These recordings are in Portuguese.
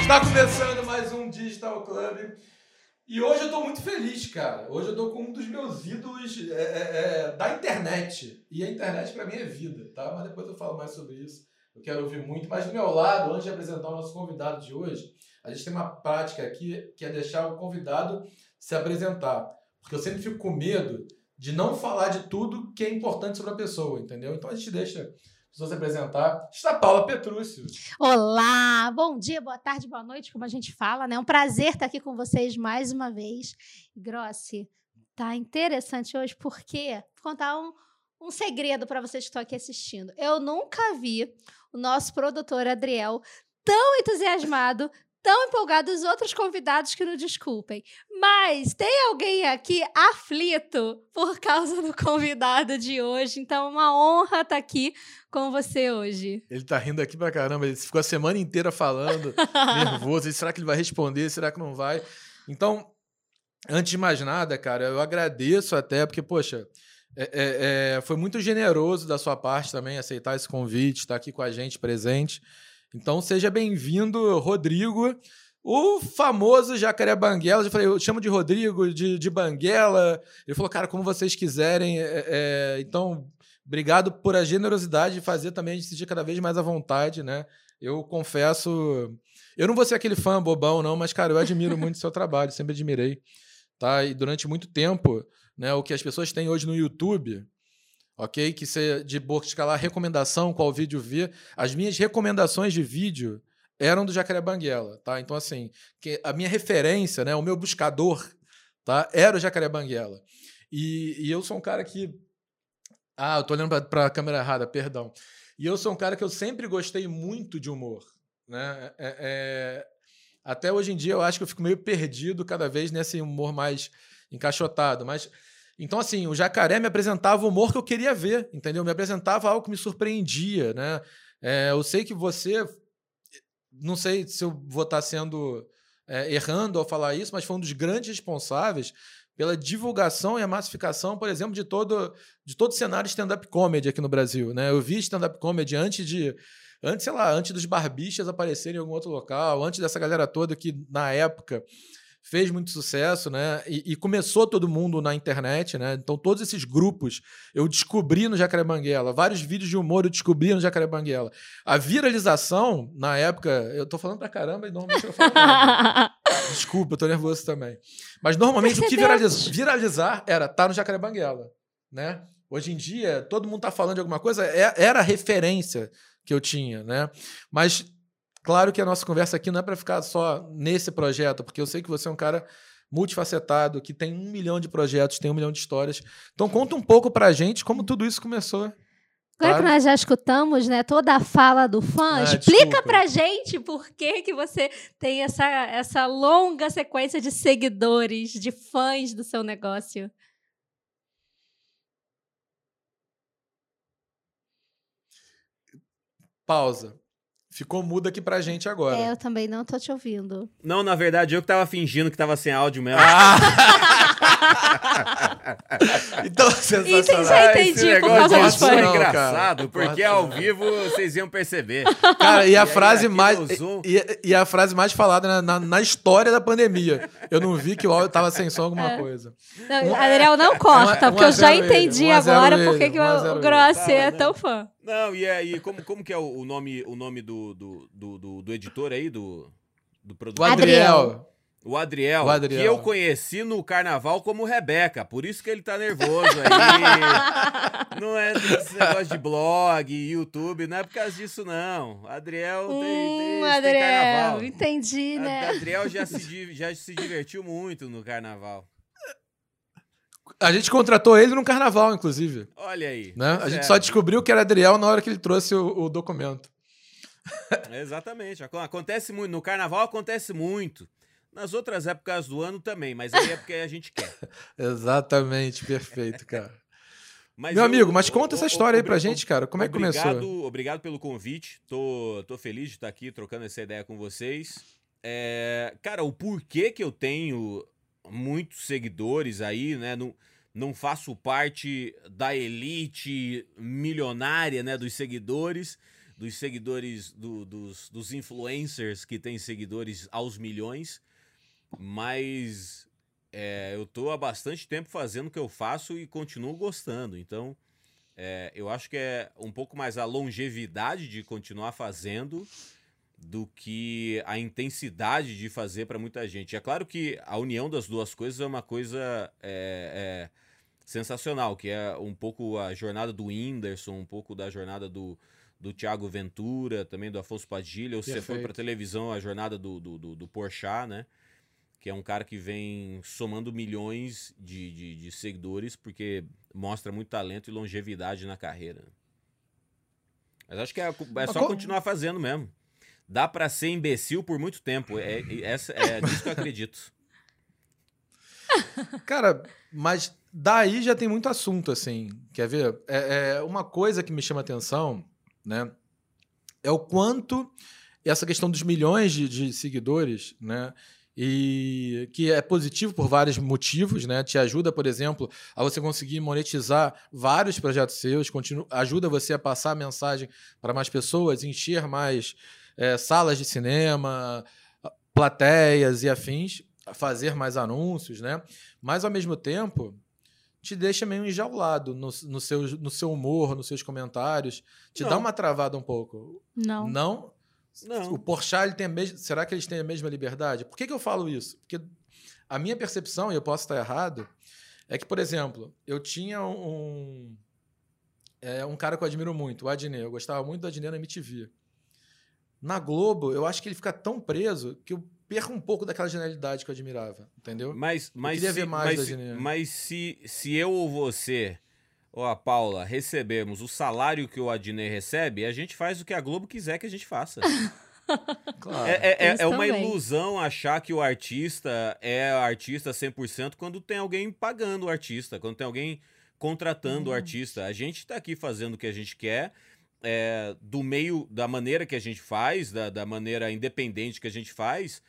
Está começando mais um Digital Club. E hoje eu tô muito feliz, cara. Hoje eu tô com um dos meus ídolos é, é, é, da internet. E a internet para mim é vida, tá? Mas depois eu falo mais sobre isso. Eu quero ouvir muito. Mas do meu lado, antes de apresentar o nosso convidado de hoje, a gente tem uma prática aqui que é deixar o convidado se apresentar. Porque eu sempre fico com medo de não falar de tudo que é importante sobre a pessoa, entendeu? Então a gente deixa pessoas se apresentar. Está Paula Petrúcio. Olá, bom dia, boa tarde, boa noite, como a gente fala, né? É um prazer estar aqui com vocês mais uma vez. Grossi, tá interessante hoje porque vou contar um, um segredo para vocês que estão aqui assistindo. Eu nunca vi o nosso produtor Adriel tão entusiasmado, tão empolgado os outros convidados que não desculpem. Mas tem alguém aqui aflito por causa do convidado de hoje. Então, é uma honra estar aqui com você hoje. Ele tá rindo aqui pra caramba. Ele ficou a semana inteira falando, nervoso. Será que ele vai responder? Será que não vai? Então, antes de mais nada, cara, eu agradeço até, porque, poxa. É, é, é, foi muito generoso da sua parte também aceitar esse convite, estar aqui com a gente presente. Então seja bem-vindo, Rodrigo. O famoso Jacaré Banguela, eu falei, eu chamo de Rodrigo, de, de Banguela. Ele falou, cara, como vocês quiserem. É, é, então, obrigado por a generosidade de fazer também a gente se sentir cada vez mais à vontade, né? Eu confesso. Eu não vou ser aquele fã bobão, não, mas, cara, eu admiro muito o seu trabalho, sempre admirei. Tá? E durante muito tempo, né, o que as pessoas têm hoje no YouTube, ok? Que você de buscar recomendação, qual vídeo ver. As minhas recomendações de vídeo eram do Jacaré Banguela, tá? Então, assim, que a minha referência, né, o meu buscador, tá? Era o Jacaré Banguela. E, e eu sou um cara que. Ah, eu tô olhando para a câmera errada, perdão. E eu sou um cara que eu sempre gostei muito de humor, né? É, é... Até hoje em dia eu acho que eu fico meio perdido cada vez nesse humor mais encaixotado, mas então, assim, o jacaré me apresentava o humor que eu queria ver, entendeu? Me apresentava algo que me surpreendia, né? É, eu sei que você. Não sei se eu vou estar sendo é, errando ao falar isso, mas foi um dos grandes responsáveis pela divulgação e a massificação, por exemplo, de todo, de todo o cenário stand-up comedy aqui no Brasil. Né? Eu vi stand-up comedy antes de. Antes, sei lá, antes dos barbichas aparecerem em algum outro local, antes dessa galera toda que, na época, fez muito sucesso, né? E, e, começou todo mundo na internet, né? Então, todos esses grupos eu descobri no Jacaré Banguela. Vários vídeos de humor eu descobri no Jacaré Banguela. A viralização, na época, eu tô falando pra caramba e normalmente eu falo. Desculpa, eu tô nervoso também. Mas normalmente o que viraliza, viralizar era estar tá no Jacaré Banguela, né? Hoje em dia, todo mundo tá falando de alguma coisa, é, era a referência que eu tinha, né? Mas Claro que a nossa conversa aqui não é para ficar só nesse projeto, porque eu sei que você é um cara multifacetado, que tem um milhão de projetos, tem um milhão de histórias. Então conta um pouco para a gente como tudo isso começou. Agora claro. que nós já escutamos né, toda a fala do fã, ah, explica para gente por que, que você tem essa, essa longa sequência de seguidores, de fãs do seu negócio. Pausa. Ficou mudo aqui pra gente agora. É, eu também não tô te ouvindo. Não, na verdade, eu que tava fingindo que tava sem áudio mesmo. Ah! então, sensacional. Já entendi Esse por causa fãs. É engraçado, cara. porque ao vivo vocês iam perceber. Cara, e a, e frase, aí, mais, e, e, a frase mais falada na, na, na, história da pandemia. Eu não vi que o áudio tava sem som alguma é. coisa. Não, um, Adriel, não corta, um, porque eu já entendi agora porque que o Grossi é tão fã. Não, e aí, como, como que é o nome, o nome do, do, do, do, do editor aí, do, do produtor? O Adriel. O Adriel, o Adriel, que eu conheci no carnaval como Rebeca, por isso que ele tá nervoso aí. não é esse negócio de blog, YouTube, não é por causa disso, não. Adriel hum, tem, tem, Adriel, tem carnaval. Entendi, né? Adriel já se, já se divertiu muito no carnaval. A gente contratou ele no carnaval, inclusive. Olha aí. Né? A gente só descobriu que era Adriel na hora que ele trouxe o, o documento. Exatamente. Acontece muito. No carnaval acontece muito. Nas outras épocas do ano também, mas aí é porque a gente quer. Exatamente, perfeito, cara. Mas Meu eu, amigo, mas conta essa história aí pra gente, cara. Como é que começou? Obrigado pelo convite. Tô, tô feliz de estar aqui trocando essa ideia com vocês. É, cara, o porquê que eu tenho muitos seguidores aí, né? Não, não faço parte da elite milionária, né, dos seguidores, dos seguidores do, dos, dos influencers que têm seguidores aos milhões, mas é, eu tô há bastante tempo fazendo o que eu faço e continuo gostando. Então, é, eu acho que é um pouco mais a longevidade de continuar fazendo do que a intensidade de fazer para muita gente. É claro que a união das duas coisas é uma coisa é, é, sensacional, que é um pouco a jornada do Whindersson, um pouco da jornada do, do Thiago Ventura, também do Afonso Padilha, ou se você for para televisão, a jornada do, do, do, do Porchat, né? Que é um cara que vem somando milhões de, de, de seguidores, porque mostra muito talento e longevidade na carreira. Mas acho que é, é só continuar fazendo mesmo dá para ser imbecil por muito tempo. É, é, é disso que eu acredito. Cara, mas daí já tem muito assunto, assim. Quer ver? É, é, uma coisa que me chama atenção, né? É o quanto essa questão dos milhões de, de seguidores, né? e que é positivo por vários motivos, né? Te ajuda, por exemplo, a você conseguir monetizar vários projetos seus, continua, ajuda você a passar a mensagem para mais pessoas, encher mais é, salas de cinema, plateias e afins, fazer mais anúncios, né? Mas ao mesmo tempo te deixa meio enjaulado no, no, seu, no seu humor, nos seus comentários. Te Não. dá uma travada um pouco. Não. Não? Não. O Porchat, ele tem a mesma, será que eles têm a mesma liberdade? Por que, que eu falo isso? Porque a minha percepção, e eu posso estar errado, é que, por exemplo, eu tinha um, é, um cara que eu admiro muito, o Adnet. Eu gostava muito do Adnet na MTV. Na Globo, eu acho que ele fica tão preso que eu perco um pouco daquela genialidade que eu admirava, entendeu? Mas, mas, eu queria se, ver mais mas, da mas se, se eu ou você ou a Paula recebemos o salário que o Adnet recebe, a gente faz o que a Globo quiser que a gente faça. Claro. É, é, é, é uma ilusão achar que o artista é artista 100% quando tem alguém pagando o artista, quando tem alguém contratando hum. o artista. A gente está aqui fazendo o que a gente quer é, do meio, da maneira que a gente faz, da, da maneira independente que a gente faz,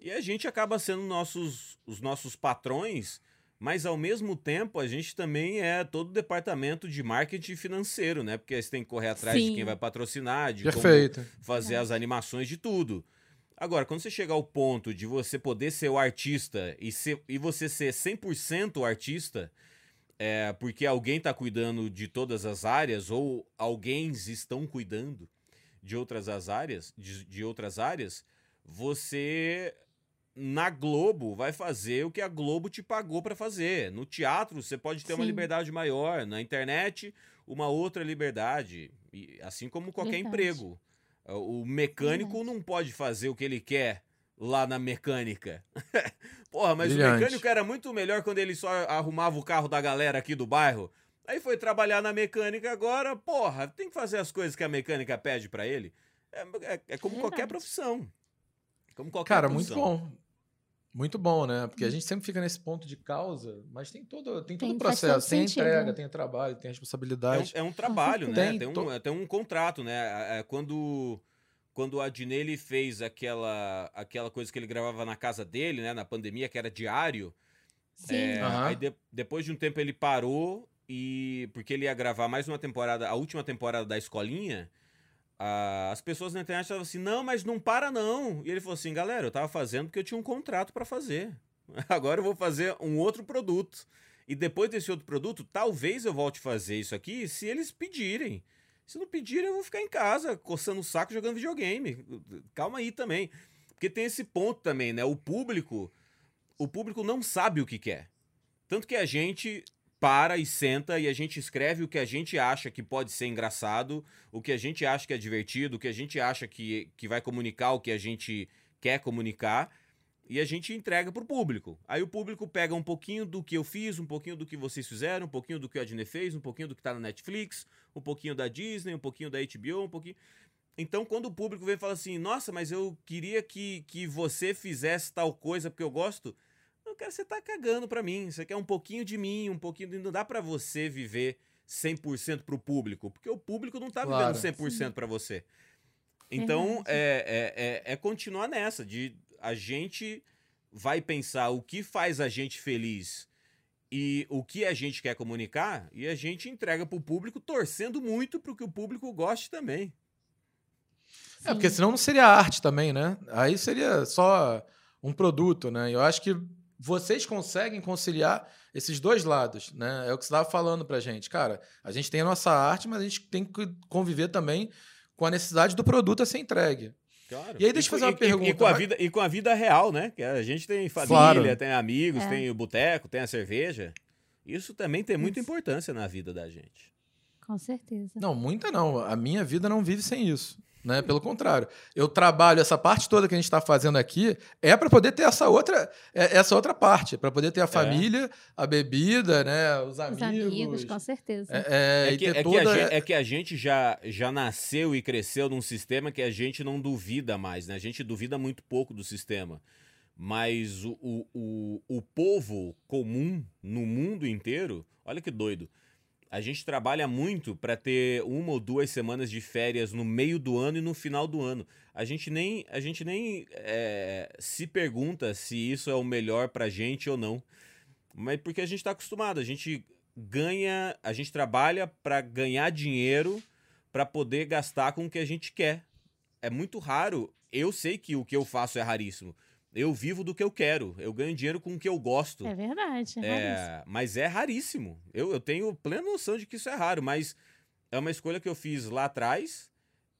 e a gente acaba sendo nossos, os nossos patrões, mas ao mesmo tempo a gente também é todo o departamento de marketing financeiro, né? Porque você tem que correr atrás Sim. de quem vai patrocinar, de Perfeito. como fazer é. as animações de tudo. Agora, quando você chegar ao ponto de você poder ser o artista e, ser, e você ser 100% o artista, é, porque alguém está cuidando de todas as áreas ou alguém estão cuidando de outras as áreas, de, de outras áreas, você na Globo vai fazer o que a Globo te pagou para fazer. No teatro você pode ter Sim. uma liberdade maior, na internet uma outra liberdade, assim como qualquer Verdade. emprego. O mecânico Verdade. não pode fazer o que ele quer lá na mecânica. Porra, mas Brilhante. o mecânico era muito melhor quando ele só arrumava o carro da galera aqui do bairro. Aí foi trabalhar na mecânica agora, porra, tem que fazer as coisas que a mecânica pede para ele. É, é, é como é qualquer profissão. Como qualquer Cara, profissão. muito bom. Muito bom, né? Porque a gente sempre fica nesse ponto de causa, mas tem todo, tem todo o processo. Tem entrega, tem trabalho, tem responsabilidade. É um, é um trabalho, né? Tem, tem, um, tem um contrato, né? É, quando quando o Adnei fez aquela, aquela coisa que ele gravava na casa dele, né, na pandemia, que era diário. Sim. É, uhum. Aí de, depois de um tempo ele parou e porque ele ia gravar mais uma temporada, a última temporada da escolinha. A, as pessoas na internet estavam assim: "Não, mas não para não". E ele falou assim: "Galera, eu tava fazendo porque eu tinha um contrato para fazer. Agora eu vou fazer um outro produto. E depois desse outro produto, talvez eu volte a fazer isso aqui se eles pedirem. Se não pedirem, eu vou ficar em casa, coçando o saco, jogando videogame. Calma aí também. Porque tem esse ponto também, né? O público, o público não sabe o que quer. Tanto que a gente para e senta e a gente escreve o que a gente acha que pode ser engraçado, o que a gente acha que é divertido, o que a gente acha que, que vai comunicar o que a gente quer comunicar e a gente entrega pro público. Aí o público pega um pouquinho do que eu fiz, um pouquinho do que vocês fizeram, um pouquinho do que a Disney fez, um pouquinho do que tá na Netflix, um pouquinho da Disney, um pouquinho da HBO, um pouquinho. Então, quando o público vem e fala assim, nossa, mas eu queria que, que você fizesse tal coisa porque eu gosto, não quero você tá cagando pra mim. Você quer um pouquinho de mim, um pouquinho de... Não dá para você viver 100% pro público, porque o público não tá claro. vivendo 100% para você. Então, é, é, é, é continuar nessa, de a gente vai pensar o que faz a gente feliz e o que a gente quer comunicar e a gente entrega para o público torcendo muito para que o público goste também. É, porque senão não seria arte também, né? Aí seria só um produto, né? Eu acho que vocês conseguem conciliar esses dois lados, né? É o que você estava falando pra gente. Cara, a gente tem a nossa arte, mas a gente tem que conviver também com a necessidade do produto a ser entregue. Claro. E aí, deixa eu fazer uma e, pergunta. E com, a vida, e com a vida real, né? Que a gente tem família, claro. tem amigos, é. tem o boteco, tem a cerveja. Isso também tem muita isso. importância na vida da gente. Com certeza. Não, muita não. A minha vida não vive sem isso. Né? Pelo contrário, eu trabalho essa parte toda que a gente está fazendo aqui é para poder ter essa outra, é, essa outra parte, para poder ter a é. família, é. a bebida, né, os amigos. Os amigos, com certeza. É, é, que, é, toda... que a gente, é que a gente já, já nasceu e cresceu num sistema que a gente não duvida mais, né? A gente duvida muito pouco do sistema. Mas o, o, o, o povo comum no mundo inteiro, olha que doido a gente trabalha muito para ter uma ou duas semanas de férias no meio do ano e no final do ano. A gente nem, a gente nem é, se pergunta se isso é o melhor para gente ou não. Mas porque a gente está acostumado, a gente ganha, a gente trabalha para ganhar dinheiro para poder gastar com o que a gente quer. É muito raro. Eu sei que o que eu faço é raríssimo eu vivo do que eu quero. Eu ganho dinheiro com o que eu gosto. É verdade. É é, mas é raríssimo. Eu, eu tenho plena noção de que isso é raro, mas é uma escolha que eu fiz lá atrás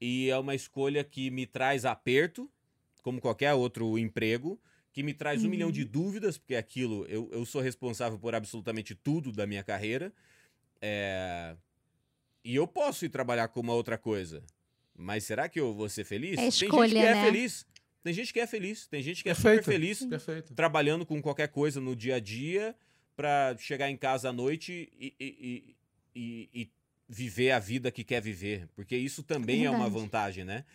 e é uma escolha que me traz aperto, como qualquer outro emprego, que me traz um uhum. milhão de uhum. dúvidas, porque aquilo eu, eu sou responsável por absolutamente tudo da minha carreira. É... E eu posso ir trabalhar com uma outra coisa. Mas será que eu vou ser feliz? É escolha, Tem gente que é né? é feliz. Tem gente que é feliz, tem gente que é Perfeito. super feliz Perfeito. trabalhando com qualquer coisa no dia a dia para chegar em casa à noite e, e, e, e, viver a vida que quer viver. Porque isso também é, é uma vantagem, né?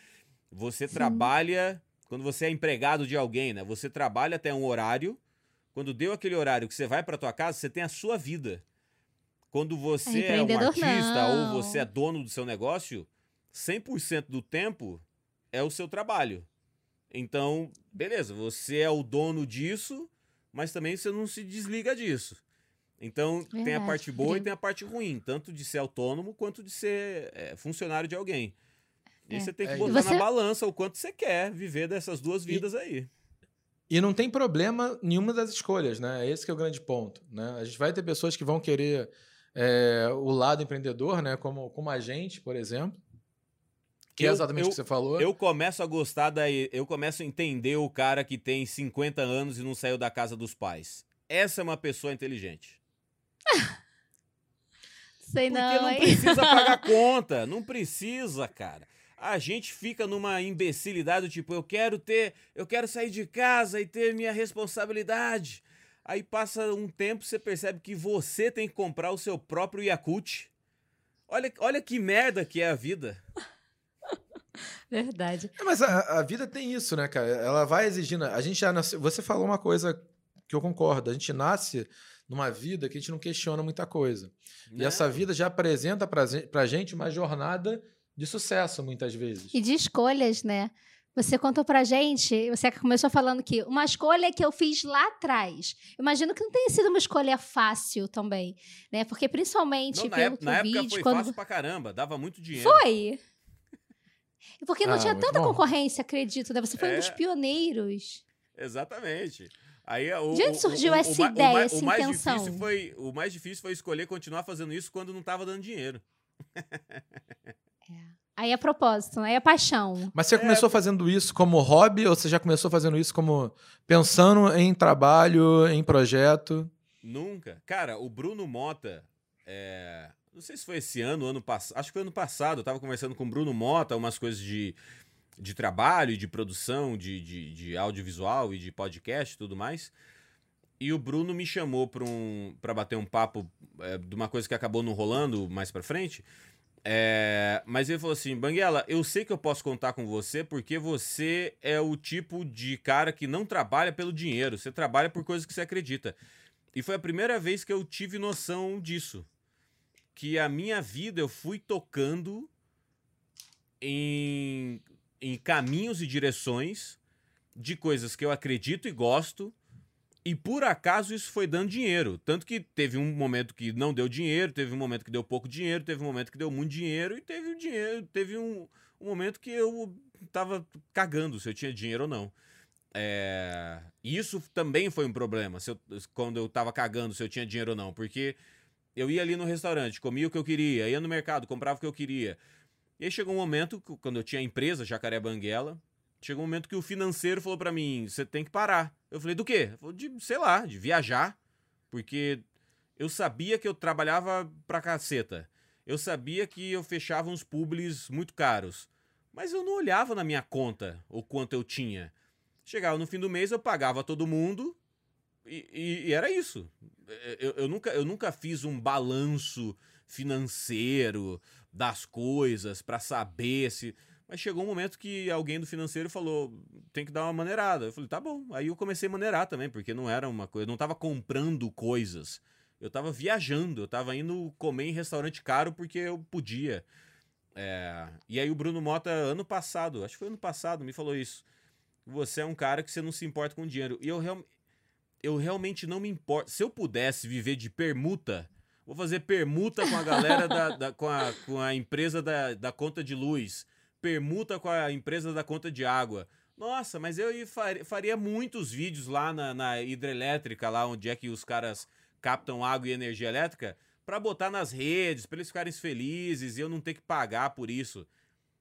Você Sim. trabalha, quando você é empregado de alguém, né? Você trabalha até um horário. Quando deu aquele horário que você vai para tua casa, você tem a sua vida. Quando você é, é um artista não. ou você é dono do seu negócio, 100% do tempo é o seu trabalho. Então, beleza, você é o dono disso, mas também você não se desliga disso. Então, Verdade, tem a parte boa e tem a parte ruim, tanto de ser autônomo quanto de ser é, funcionário de alguém. E é. você tem que é botar você... na balança o quanto você quer viver dessas duas vidas e... aí. E não tem problema nenhuma das escolhas, né? Esse que é o grande ponto. Né? A gente vai ter pessoas que vão querer é, o lado empreendedor, né? Como, como a gente, por exemplo. Que é exatamente o que você falou. Eu começo a gostar daí, eu começo a entender o cara que tem 50 anos e não saiu da casa dos pais. Essa é uma pessoa inteligente. Sei Porque não, não hein? precisa pagar conta, não precisa, cara. A gente fica numa imbecilidade, tipo, eu quero ter, eu quero sair de casa e ter minha responsabilidade. Aí passa um tempo, você percebe que você tem que comprar o seu próprio Yakult. Olha, olha que merda que é a vida. Verdade. É, mas a, a, vida tem isso, né, cara? Ela vai exigindo. A gente já nasceu. Você falou uma coisa que eu concordo. A gente nasce numa vida que a gente não questiona muita coisa. Não. E essa vida já apresenta pra, pra gente uma jornada de sucesso, muitas vezes. E de escolhas, né? Você contou pra gente, você começou falando que uma escolha que eu fiz lá atrás. Imagino que não tenha sido uma escolha fácil também, né? Porque principalmente não, na pelo época, na época foi quando... fácil pra caramba, dava muito dinheiro. Foi. Porque não Ah, tinha tanta bom. concorrência, acredito, né? Você foi um dos É. pioneiros. Exatamente. Aí, o, De onde surgiu o- o essa ideia, essa o mais intenção? Difícil foi, o mais difícil foi escolher continuar fazendo isso quando não estava dando dinheiro. Aí é propósito, aí é paixão. Mas você É. começou fazendo isso como hobby ou você já começou fazendo isso como pensando em trabalho, em projeto? Nunca. Cara, o Bruno Mota, é, não sei se foi esse ano, ano passado, acho que foi ano passado, eu tava conversando com o Bruno Mota, umas coisas de, de trabalho, de produção, de, de, de audiovisual e de podcast e tudo mais. E o Bruno me chamou para um, pra bater um papo é, de uma coisa que acabou não rolando mais pra frente. É, mas ele falou assim: Banguela, eu sei que eu posso contar com você porque você é o tipo de cara que não trabalha pelo dinheiro, você trabalha por coisas que você acredita. E foi a primeira vez que eu tive noção disso. Que a minha vida eu fui tocando em, em caminhos e direções de coisas que eu acredito e gosto, E por acaso isso foi dando dinheiro. Tanto que teve um momento que não deu dinheiro, teve um momento que deu pouco dinheiro, teve um momento que deu muito dinheiro, e teve um dinheiro, teve um, um momento que eu tava cagando se eu tinha dinheiro ou não. É... Isso também foi um problema, eu, quando eu tava cagando se eu tinha dinheiro ou não, porque eu ia ali no restaurante, comia o que eu queria, ia no mercado, comprava o que eu queria. E aí chegou um momento, quando eu tinha a empresa Jacaré Banguela, chegou um momento que o financeiro falou para mim: você tem que parar. Eu falei: do quê? De, sei lá, de viajar, porque eu sabia que eu trabalhava pra caceta. Eu sabia que eu fechava uns publis muito caros. Mas eu não olhava na minha conta o quanto eu tinha. Chegava no fim do mês, eu pagava todo mundo e, e, era isso. Eu, eu, nunca, eu nunca fiz um balanço financeiro das coisas para saber se. Mas chegou um momento que alguém do financeiro falou: tem que dar uma maneirada. Eu falei: tá bom. Aí eu comecei a maneirar também, porque não era uma coisa. Eu não estava comprando coisas. Eu estava viajando. Eu estava indo comer em restaurante caro porque eu podia. É... E aí o Bruno Mota, ano passado, acho que foi ano passado, me falou isso. Você é um cara que você não se importa com dinheiro. E eu, real... eu realmente não me importo. Se eu pudesse viver de permuta, vou fazer permuta com a galera da, da, com, a, com a empresa da, da conta de luz permuta com a empresa da conta de água. Nossa, mas eu faria muitos vídeos lá na, na hidrelétrica, lá onde é que os caras captam água e energia elétrica, para botar nas redes, para eles ficarem felizes e eu não ter que pagar por isso.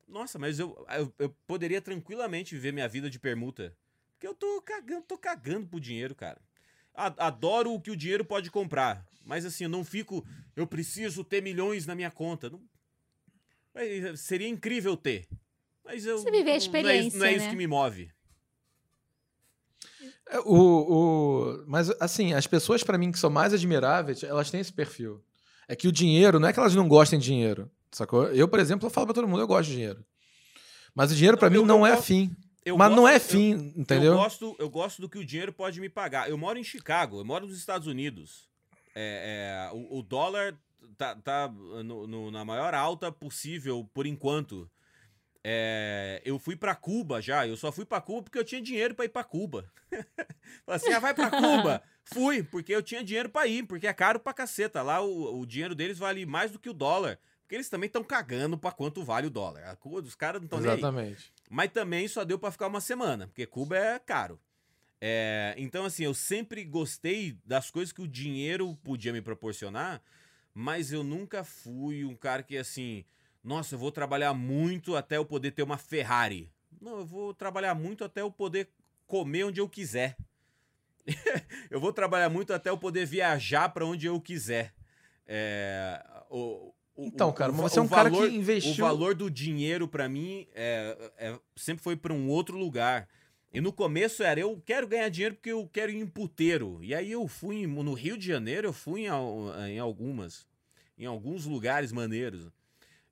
Nossa, mas eu, eu, eu, poderia tranquilamente viver minha vida de permuta. Porque eu tô cagando, tô cagando pro dinheiro, cara. Adoro o que o dinheiro pode comprar. Mas assim, eu não fico. Eu preciso ter milhões na minha conta. Não, Seria incrível ter. Mas eu. Você viver a experiência. Não é, não é isso né? que me move. É, o, o, mas, assim, as pessoas, para mim, que são mais admiráveis, elas têm esse perfil. É que o dinheiro, não é que elas não gostem de dinheiro, sacou? Eu, por exemplo, eu falo pra todo mundo, eu gosto de dinheiro. Mas o dinheiro, para mim, não é fim. Mas gosto, não é fim, eu, entendeu? Eu gosto, eu gosto do que o dinheiro pode me pagar. Eu moro em Chicago, eu moro nos Estados Unidos. É, é, o, o, dólar tá, tá no, no, na maior alta possível por enquanto. É, eu fui para Cuba já, eu só fui para Cuba porque eu tinha dinheiro para ir para Cuba. Falei assim, ah, vai para Cuba. Fui, porque eu tinha dinheiro para ir, porque é caro pra caceta. Lá o, o dinheiro deles vale mais do que o dólar. Porque eles também estão cagando para quanto vale o dólar. A Cuba dos caras não estão nem Exatamente. Mas também só deu para ficar uma semana, porque Cuba é caro. É, então, assim, eu sempre gostei das coisas que o dinheiro podia me proporcionar, mas eu nunca fui um cara que assim, nossa, eu vou trabalhar muito até eu poder ter uma Ferrari. Não, eu vou trabalhar muito até eu poder comer onde eu quiser. eu vou trabalhar muito até eu poder viajar para onde eu quiser. É, então, cara, mas você é um valor, cara que investiu. O valor do dinheiro para mim é, é, sempre foi para um outro lugar. E no começo era, eu quero ganhar dinheiro porque eu quero ir em puteiro. E aí eu fui no Rio de Janeiro, eu fui em, em algumas, em alguns lugares maneiros.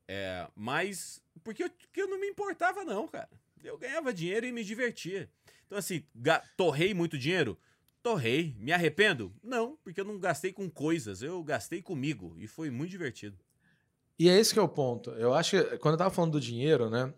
É, mas porque eu, porque eu não me importava não, cara. Eu ganhava dinheiro e me divertia. Então assim, torrei muito dinheiro? Torrei. Me arrependo? Não, porque eu não gastei com coisas, eu gastei comigo e foi muito divertido. E é esse que é o ponto. Eu acho que quando eu tava falando do dinheiro, né?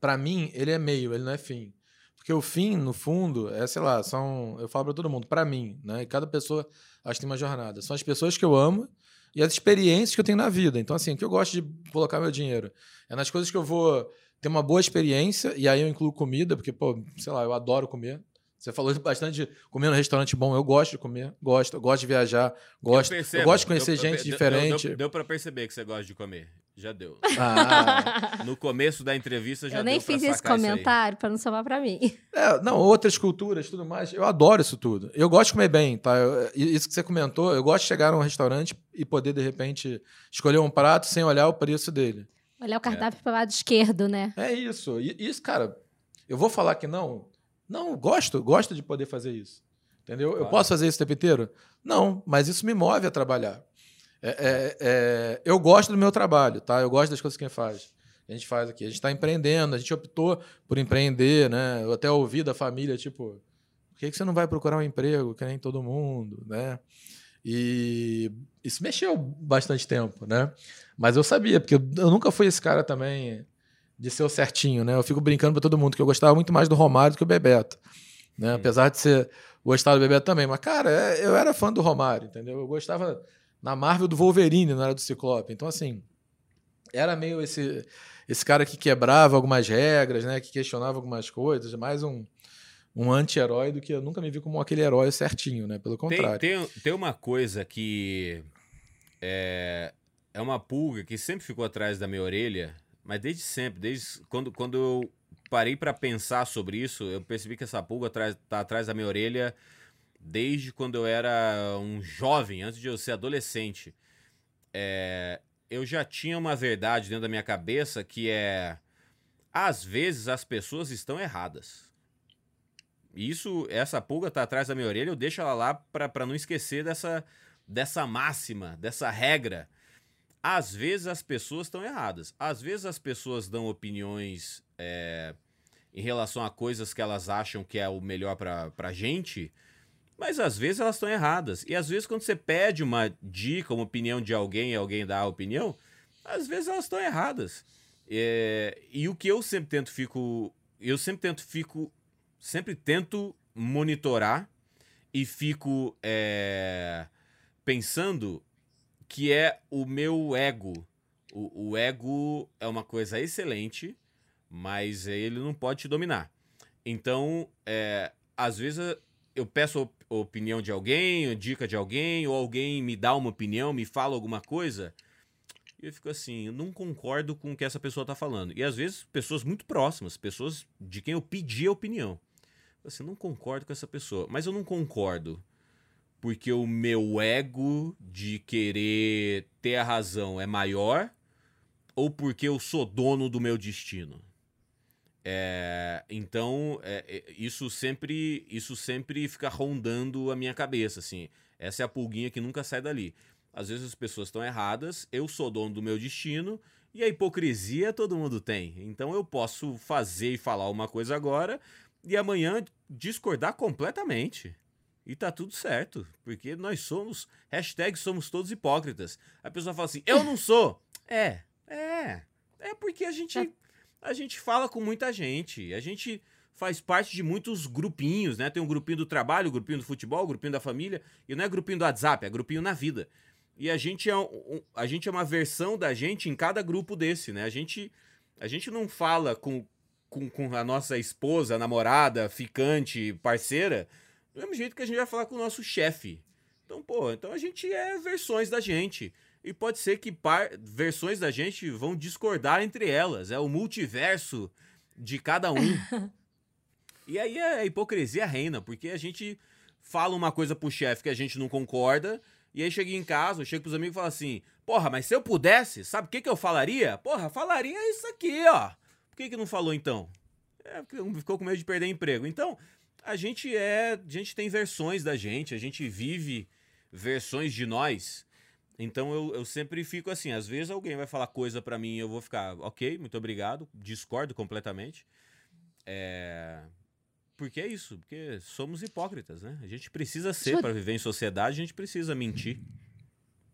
Para mim, ele é meio, ele não é fim. Porque o fim, no fundo, é, sei lá, são. Eu falo para todo mundo, para mim, né? E cada pessoa acho que tem uma jornada. São as pessoas que eu amo e as experiências que eu tenho na vida. Então, assim, o que eu gosto de colocar meu dinheiro é nas coisas que eu vou ter uma boa experiência, e aí eu incluo comida, porque, pô, sei lá, eu adoro comer. Você falou bastante de comer num restaurante bom. Eu gosto de comer, gosto, eu gosto de viajar, gosto. Eu, percebo, eu gosto de conhecer deu, gente deu, diferente. Deu, deu para perceber que você gosta de comer. Já deu. Ah. No começo da entrevista já Eu nem fiz esse comentário para não somar para mim. É, não, outras culturas, tudo mais. Eu adoro isso tudo. Eu gosto de comer bem, tá? Eu, isso que você comentou, eu gosto de chegar num restaurante e poder, de repente, escolher um prato sem olhar o preço dele. Olhar o cardápio é. para o lado esquerdo, né? É isso. E isso, cara, eu vou falar que não. Não, gosto, gosto de poder fazer isso. Entendeu? Claro. Eu posso fazer isso o tempo inteiro? Não, mas isso me move a trabalhar. É, é, é, eu gosto do meu trabalho, tá? Eu gosto das coisas que a gente faz. A gente faz aqui. A gente está empreendendo, a gente optou por empreender, né? Eu até ouvi da família, tipo, por que, que você não vai procurar um emprego que nem todo mundo, né? E isso mexeu bastante tempo, né? Mas eu sabia, porque eu nunca fui esse cara também de ser o certinho, né? Eu fico brincando para todo mundo que eu gostava muito mais do Romário do que o Bebeto. né? Apesar de ser gostar do Bebeto também. Mas, cara, é, eu era fã do Romário, entendeu? Eu gostava na Marvel do Wolverine, não era do Ciclope. Então, assim, era meio esse, esse cara que quebrava algumas regras, né? Que questionava algumas coisas, mais um, um anti-herói do que eu nunca me vi como aquele herói certinho, né? Pelo contrário. Tem, tem, tem uma coisa que é, é uma pulga que sempre ficou atrás da minha orelha, mas desde sempre, desde quando, quando eu parei para pensar sobre isso, eu percebi que essa pulga tá atrás da minha orelha desde quando eu era um jovem, antes de eu ser adolescente. É, eu já tinha uma verdade dentro da minha cabeça que é às vezes as pessoas estão erradas. Isso, essa pulga tá atrás da minha orelha, eu deixo ela lá para não esquecer dessa, dessa máxima, dessa regra. Às vezes as pessoas estão erradas. Às vezes as pessoas dão opiniões é, em relação a coisas que elas acham que é o melhor para pra gente, mas às vezes elas estão erradas. E às vezes quando você pede uma dica, uma opinião de alguém e alguém dá a opinião, às vezes elas estão erradas. É, e o que eu sempre tento fico, eu sempre tento fico, sempre tento monitorar e fico é, pensando que é o meu ego. O, o ego é uma coisa excelente, mas ele não pode te dominar. Então, é, às vezes eu peço opinião de alguém, dica de alguém, ou alguém me dá uma opinião, me fala alguma coisa, e eu fico assim, eu não concordo com o que essa pessoa está falando. E às vezes, pessoas muito próximas, pessoas de quem eu pedi a opinião. Assim, não concordo com essa pessoa, mas eu não concordo porque o meu ego de querer ter a razão é maior ou porque eu sou dono do meu destino. É, então, é, é, isso sempre isso sempre fica rondando a minha cabeça, assim. Essa é a pulguinha que nunca sai dali. Às vezes as pessoas estão erradas, eu sou dono do meu destino, e a hipocrisia todo mundo tem. Então eu posso fazer e falar uma coisa agora e amanhã discordar completamente. E tá tudo certo, porque nós somos, hashtag somos todos hipócritas. A pessoa fala assim, eu não sou. É, é. É porque a gente tá a gente fala com muita gente. A gente faz parte de muitos grupinhos, né? Tem um grupinho do trabalho, um grupinho do futebol, um grupinho da família, e não é grupinho do WhatsApp, é grupinho na vida. E a gente é, um, a gente é uma versão da gente em cada grupo desse, né? A gente, a gente não fala com, com, com a nossa esposa, namorada, ficante, parceira, do mesmo jeito que a gente vai falar com o nosso chefe. Então, pô, então a gente é versões da gente. E pode ser que par... versões da gente vão discordar entre elas. É o multiverso de cada um. e aí a hipocrisia reina, porque a gente fala uma coisa pro chefe que a gente não concorda, e aí chega em casa, chega pros amigos e fala assim: Porra, mas se eu pudesse, sabe o que, que eu falaria? Porra, falaria isso aqui, ó. Por que, que não falou então? É, porque ficou com medo de perder emprego. Então, a gente é. A gente tem versões da gente, a gente vive versões de nós. Então eu, eu sempre fico assim, às vezes alguém vai falar coisa para mim e eu vou ficar, ok, muito obrigado, discordo completamente. É... Porque é isso, porque somos hipócritas, né? A gente precisa ser para viver em sociedade, a gente precisa mentir.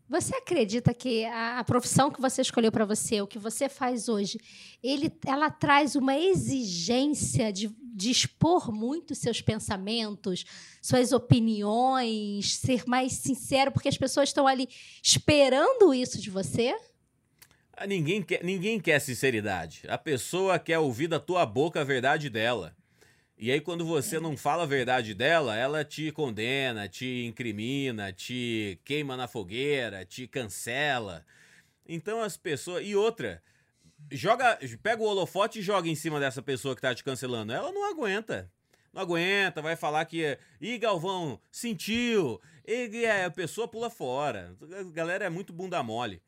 Você acredita que a, a profissão que você escolheu para você, o que você faz hoje, ele, ela traz uma exigência de, de expor muito seus pensamentos, suas opiniões, ser mais sincero, porque as pessoas estão ali esperando isso de você? Ah, ninguém quer, ninguém quer sinceridade. A pessoa quer ouvir da tua boca a verdade dela. E aí, quando você não fala a verdade dela, ela te condena, te incrimina, te queima na fogueira, te cancela. Então as pessoas. E outra, joga, pega o holofote e joga em cima dessa pessoa que tá te cancelando. Ela não aguenta. Não aguenta, vai falar que. Ih, Galvão, sentiu. E a pessoa pula fora. A galera é muito bunda mole.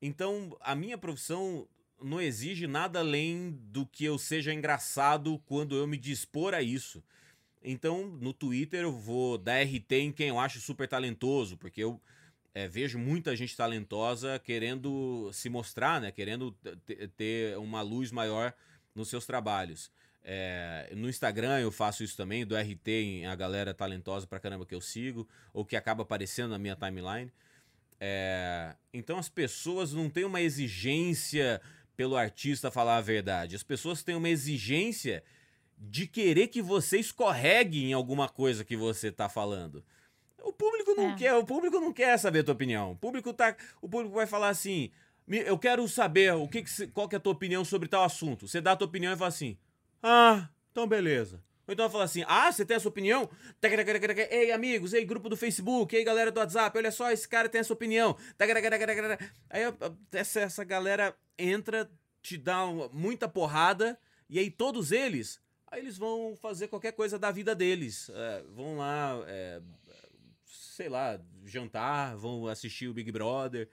Então, a minha profissão não exige nada além do que eu seja engraçado quando eu me dispor a isso. Então, no Twitter eu vou dar RT em quem eu acho super talentoso, porque eu é, vejo muita gente talentosa querendo se mostrar, né? Querendo ter uma luz maior nos seus trabalhos. É, no Instagram eu faço isso também, do RT em a galera talentosa pra caramba que eu sigo, ou que acaba aparecendo na minha timeline. É, então as pessoas não têm uma exigência pelo artista falar a verdade. As pessoas têm uma exigência de querer que você escorregue em alguma coisa que você tá falando. O público não é. quer, o público não quer saber a tua opinião. O público tá, o público vai falar assim: "Eu quero saber o que, que qual que é a tua opinião sobre tal assunto". Você dá a tua opinião e fala assim: "Ah, então beleza". Ou então vai falar assim: "Ah, você tem essa opinião? Ei, amigos, ei, grupo do Facebook, ei, galera do WhatsApp, olha só, esse cara tem essa opinião". Aí essa, essa galera entra, te dá muita porrada e aí todos eles Aí eles vão fazer qualquer coisa da vida deles. É, vão lá, é, sei lá, jantar, vão assistir o Big Brother.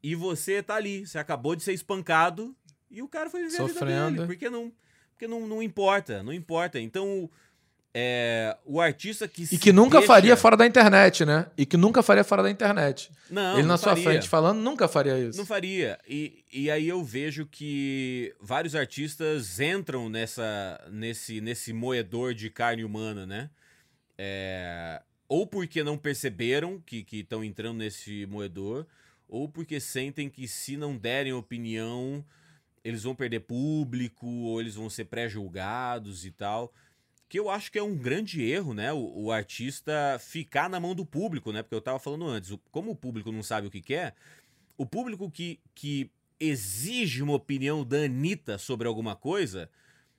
E você tá ali, você acabou de ser espancado e o cara foi viver Sofrendo. a vida dele. Porque não, porque não, não importa, não importa. Então, é, o artista que E que nunca deixa... faria fora da internet, né? E que nunca faria fora da internet. Não, Ele não na sua faria. frente falando, nunca faria isso. Não faria. E, e aí eu vejo que vários artistas entram nessa, nesse, nesse moedor de carne humana, né? É, ou porque não perceberam que estão entrando nesse moedor, ou porque sentem que se não derem opinião, eles vão perder público, ou eles vão ser pré-julgados e tal que eu acho que é um grande erro, né? O, o, artista ficar na mão do público, né? Porque eu tava falando antes, como o público não sabe o que quer, o público que, que exige uma opinião da Anitta sobre alguma coisa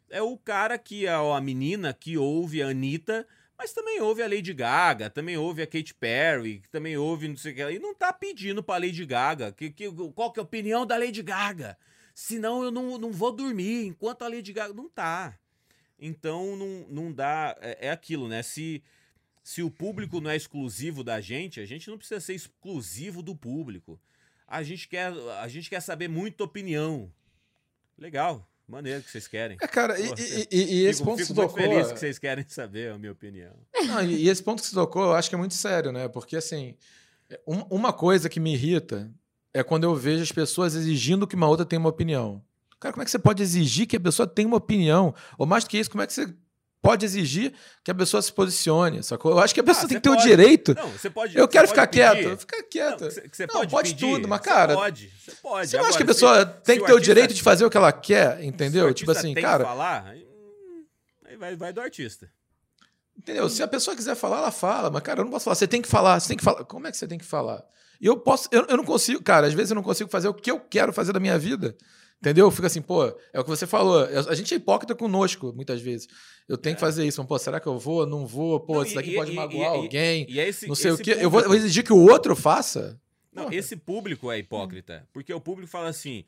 é o cara que é a menina que ouve a Anitta, mas também ouve a Lady Gaga, também ouve a Katy Perry, também ouve não sei o que, e não tá pedindo pra Lady Gaga que, que, qual que é a opinião da Lady Gaga. Senão eu não, não vou dormir enquanto a Lady Gaga. Não tá. Então não, não dá. É, é, aquilo, né? Se, se o público não é exclusivo da gente, a gente não precisa ser exclusivo do público. A gente quer, a gente quer saber muita opinião. Legal. Maneiro que vocês querem. É, cara, Pô, e, e, e, esse fico, ponto fico que você tocou. feliz que vocês querem saber a minha opinião. Não, e, esse ponto que você tocou, eu acho que é muito sério, né? Porque, assim, um, uma coisa que me irrita é quando eu vejo as pessoas exigindo que uma outra tenha uma opinião. Cara, como é que você pode exigir que a pessoa tenha uma opinião? Ou mais do que isso, como é que você pode exigir que a pessoa se posicione, sacou? Eu acho que a pessoa ah, tem que ter pode... o direito. Não, você pode. Eu quero ficar quieto, ficar quieto. Não, você pode, pode pedir, tudo, mas cara. Você pode, você pode. Você não acha que a pessoa se, tem que ter o, direito de fazer o que ela quer, entendeu? tipo assim, tem cara. Que falar, aí vai, vai do artista. Entendeu? Se a pessoa quiser falar, ela fala, mas cara, eu não posso falar. Você tem que falar, você tem que falar. Como é que você tem que falar? E eu posso, eu, eu não consigo, cara. Às vezes eu não consigo fazer o que eu quero fazer da minha vida. Entendeu? Fica assim, pô, é o que você falou. A gente é hipócrita conosco, muitas vezes. Eu tenho é. que fazer isso. Mas, pô, será que eu vou? Não vou? Pô, não, isso daqui e, pode e, magoar e, alguém. E, esse, não sei o quê. Público... Eu, vou, eu vou exigir que o outro faça? Não, Porra. esse público é hipócrita. Porque o público fala assim: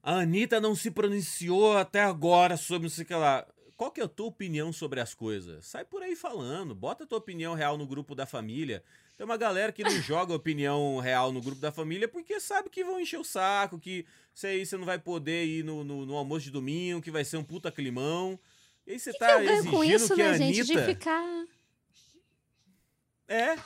a Anitta não se pronunciou até agora sobre não sei o que lá. Qual que é a tua opinião sobre as coisas? Sai por aí falando, bota a tua opinião real no grupo da família. Tem uma galera que não joga opinião real no grupo da família porque sabe que vão encher o saco, que isso aí você não vai poder ir no, no, no almoço de domingo, que vai ser um puta climão. E aí você que tá que exigindo com isso, que né, a Anitta... gente, de ficar... É. é.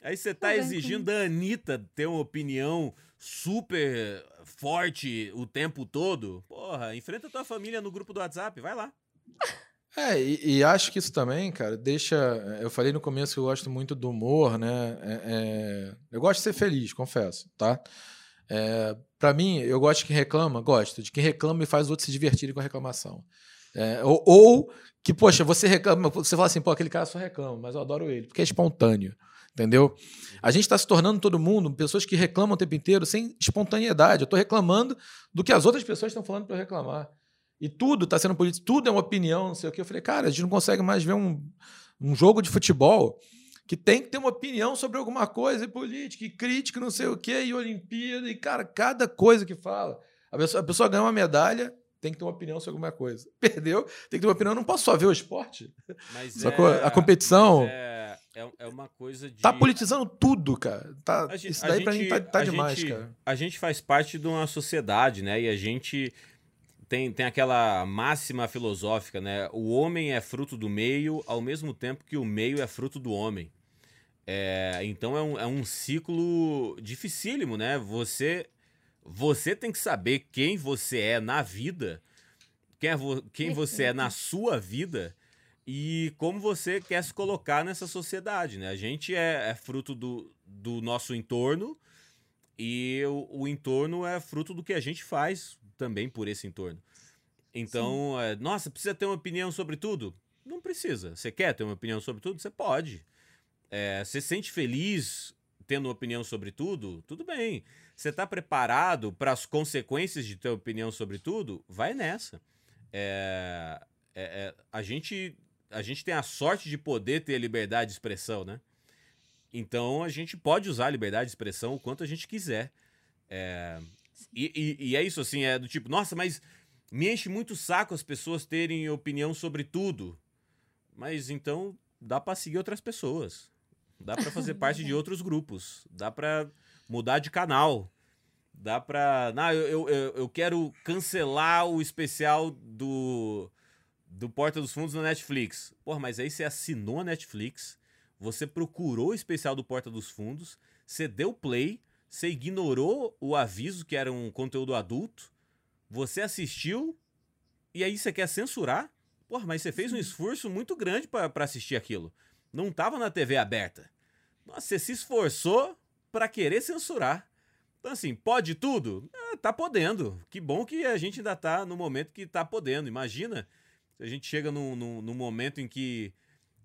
Aí você tá exigindo da Anitta ter uma opinião super forte o tempo todo. Porra, enfrenta tua família no grupo do WhatsApp, vai lá. É, e, e, acho que isso também, cara, deixa. Eu falei no começo que eu gosto muito do humor, né? É, é, eu gosto de ser feliz, confesso, tá? É, para mim, eu gosto de quem reclama, gosto de quem reclama e faz os outros se divertirem com a reclamação. É, ou, ou, que, poxa, você reclama, você fala assim, pô, aquele cara só reclama, mas eu adoro ele, porque é espontâneo. Entendeu? A gente está se tornando todo mundo pessoas que reclamam o tempo inteiro sem espontaneidade. Eu estou reclamando do que as outras pessoas estão falando para eu reclamar. E tudo está sendo político, tudo é uma opinião, não sei o que. Eu falei, cara, a gente não consegue mais ver um, um jogo de futebol que tem que ter uma opinião sobre alguma coisa, e política, e crítica, não sei o que, e Olimpíada, e, cara, cada coisa que fala. A pessoa, a pessoa ganha uma medalha, tem que ter uma opinião sobre alguma coisa. Perdeu, tem que ter uma opinião. Eu não posso só ver o esporte. Mas Sacou? É, a competição. É, é, é, uma coisa de. Tá politizando tudo, cara. Tá, gente, isso daí gente, pra mim tá, tá demais, gente, cara. A gente faz parte de uma sociedade, né? E a gente tem, tem aquela máxima filosófica, né? O homem é fruto do meio, ao mesmo tempo que o meio é fruto do homem. É, então é um, é um ciclo dificílimo, né? Você, você tem que saber quem você é na vida, quem, é vo, quem você é na sua vida e como você quer se colocar nessa sociedade, né? A gente é, é fruto do, do nosso entorno e o, o entorno é fruto do que a gente faz também por esse entorno. Então, é, nossa, precisa ter uma opinião sobre tudo? Não precisa. Você quer ter uma opinião sobre tudo? Você pode. É, você sente feliz tendo uma opinião sobre tudo? Tudo bem. Você está preparado para as consequências de ter opinião sobre tudo? Vai nessa. É, é, é, a, gente, a gente tem a sorte de poder ter liberdade de expressão, né? Então a gente pode usar a liberdade de expressão o quanto a gente quiser. E, e, e, é isso, assim, é do tipo, nossa, mas me enche muito o saco as pessoas terem opinião sobre tudo. Mas então dá para seguir outras pessoas. Dá para fazer parte de outros grupos. Dá para mudar de canal. Dá pra. Não, eu, eu, eu quero cancelar o especial do, do Porta dos Fundos na Netflix. Porra, mas aí você assinou a Netflix, você procurou o especial do Porta dos Fundos, você deu play, você ignorou o aviso que era um conteúdo adulto, você assistiu e aí você quer censurar? Porra, mas você fez um esforço muito grande para assistir aquilo. Não tava na TV aberta. Nossa, você se esforçou para querer censurar. Então, assim, pode tudo? É, tá podendo. Que bom que a gente ainda tá no momento que tá podendo. Imagina se a gente chega num, num, num momento em que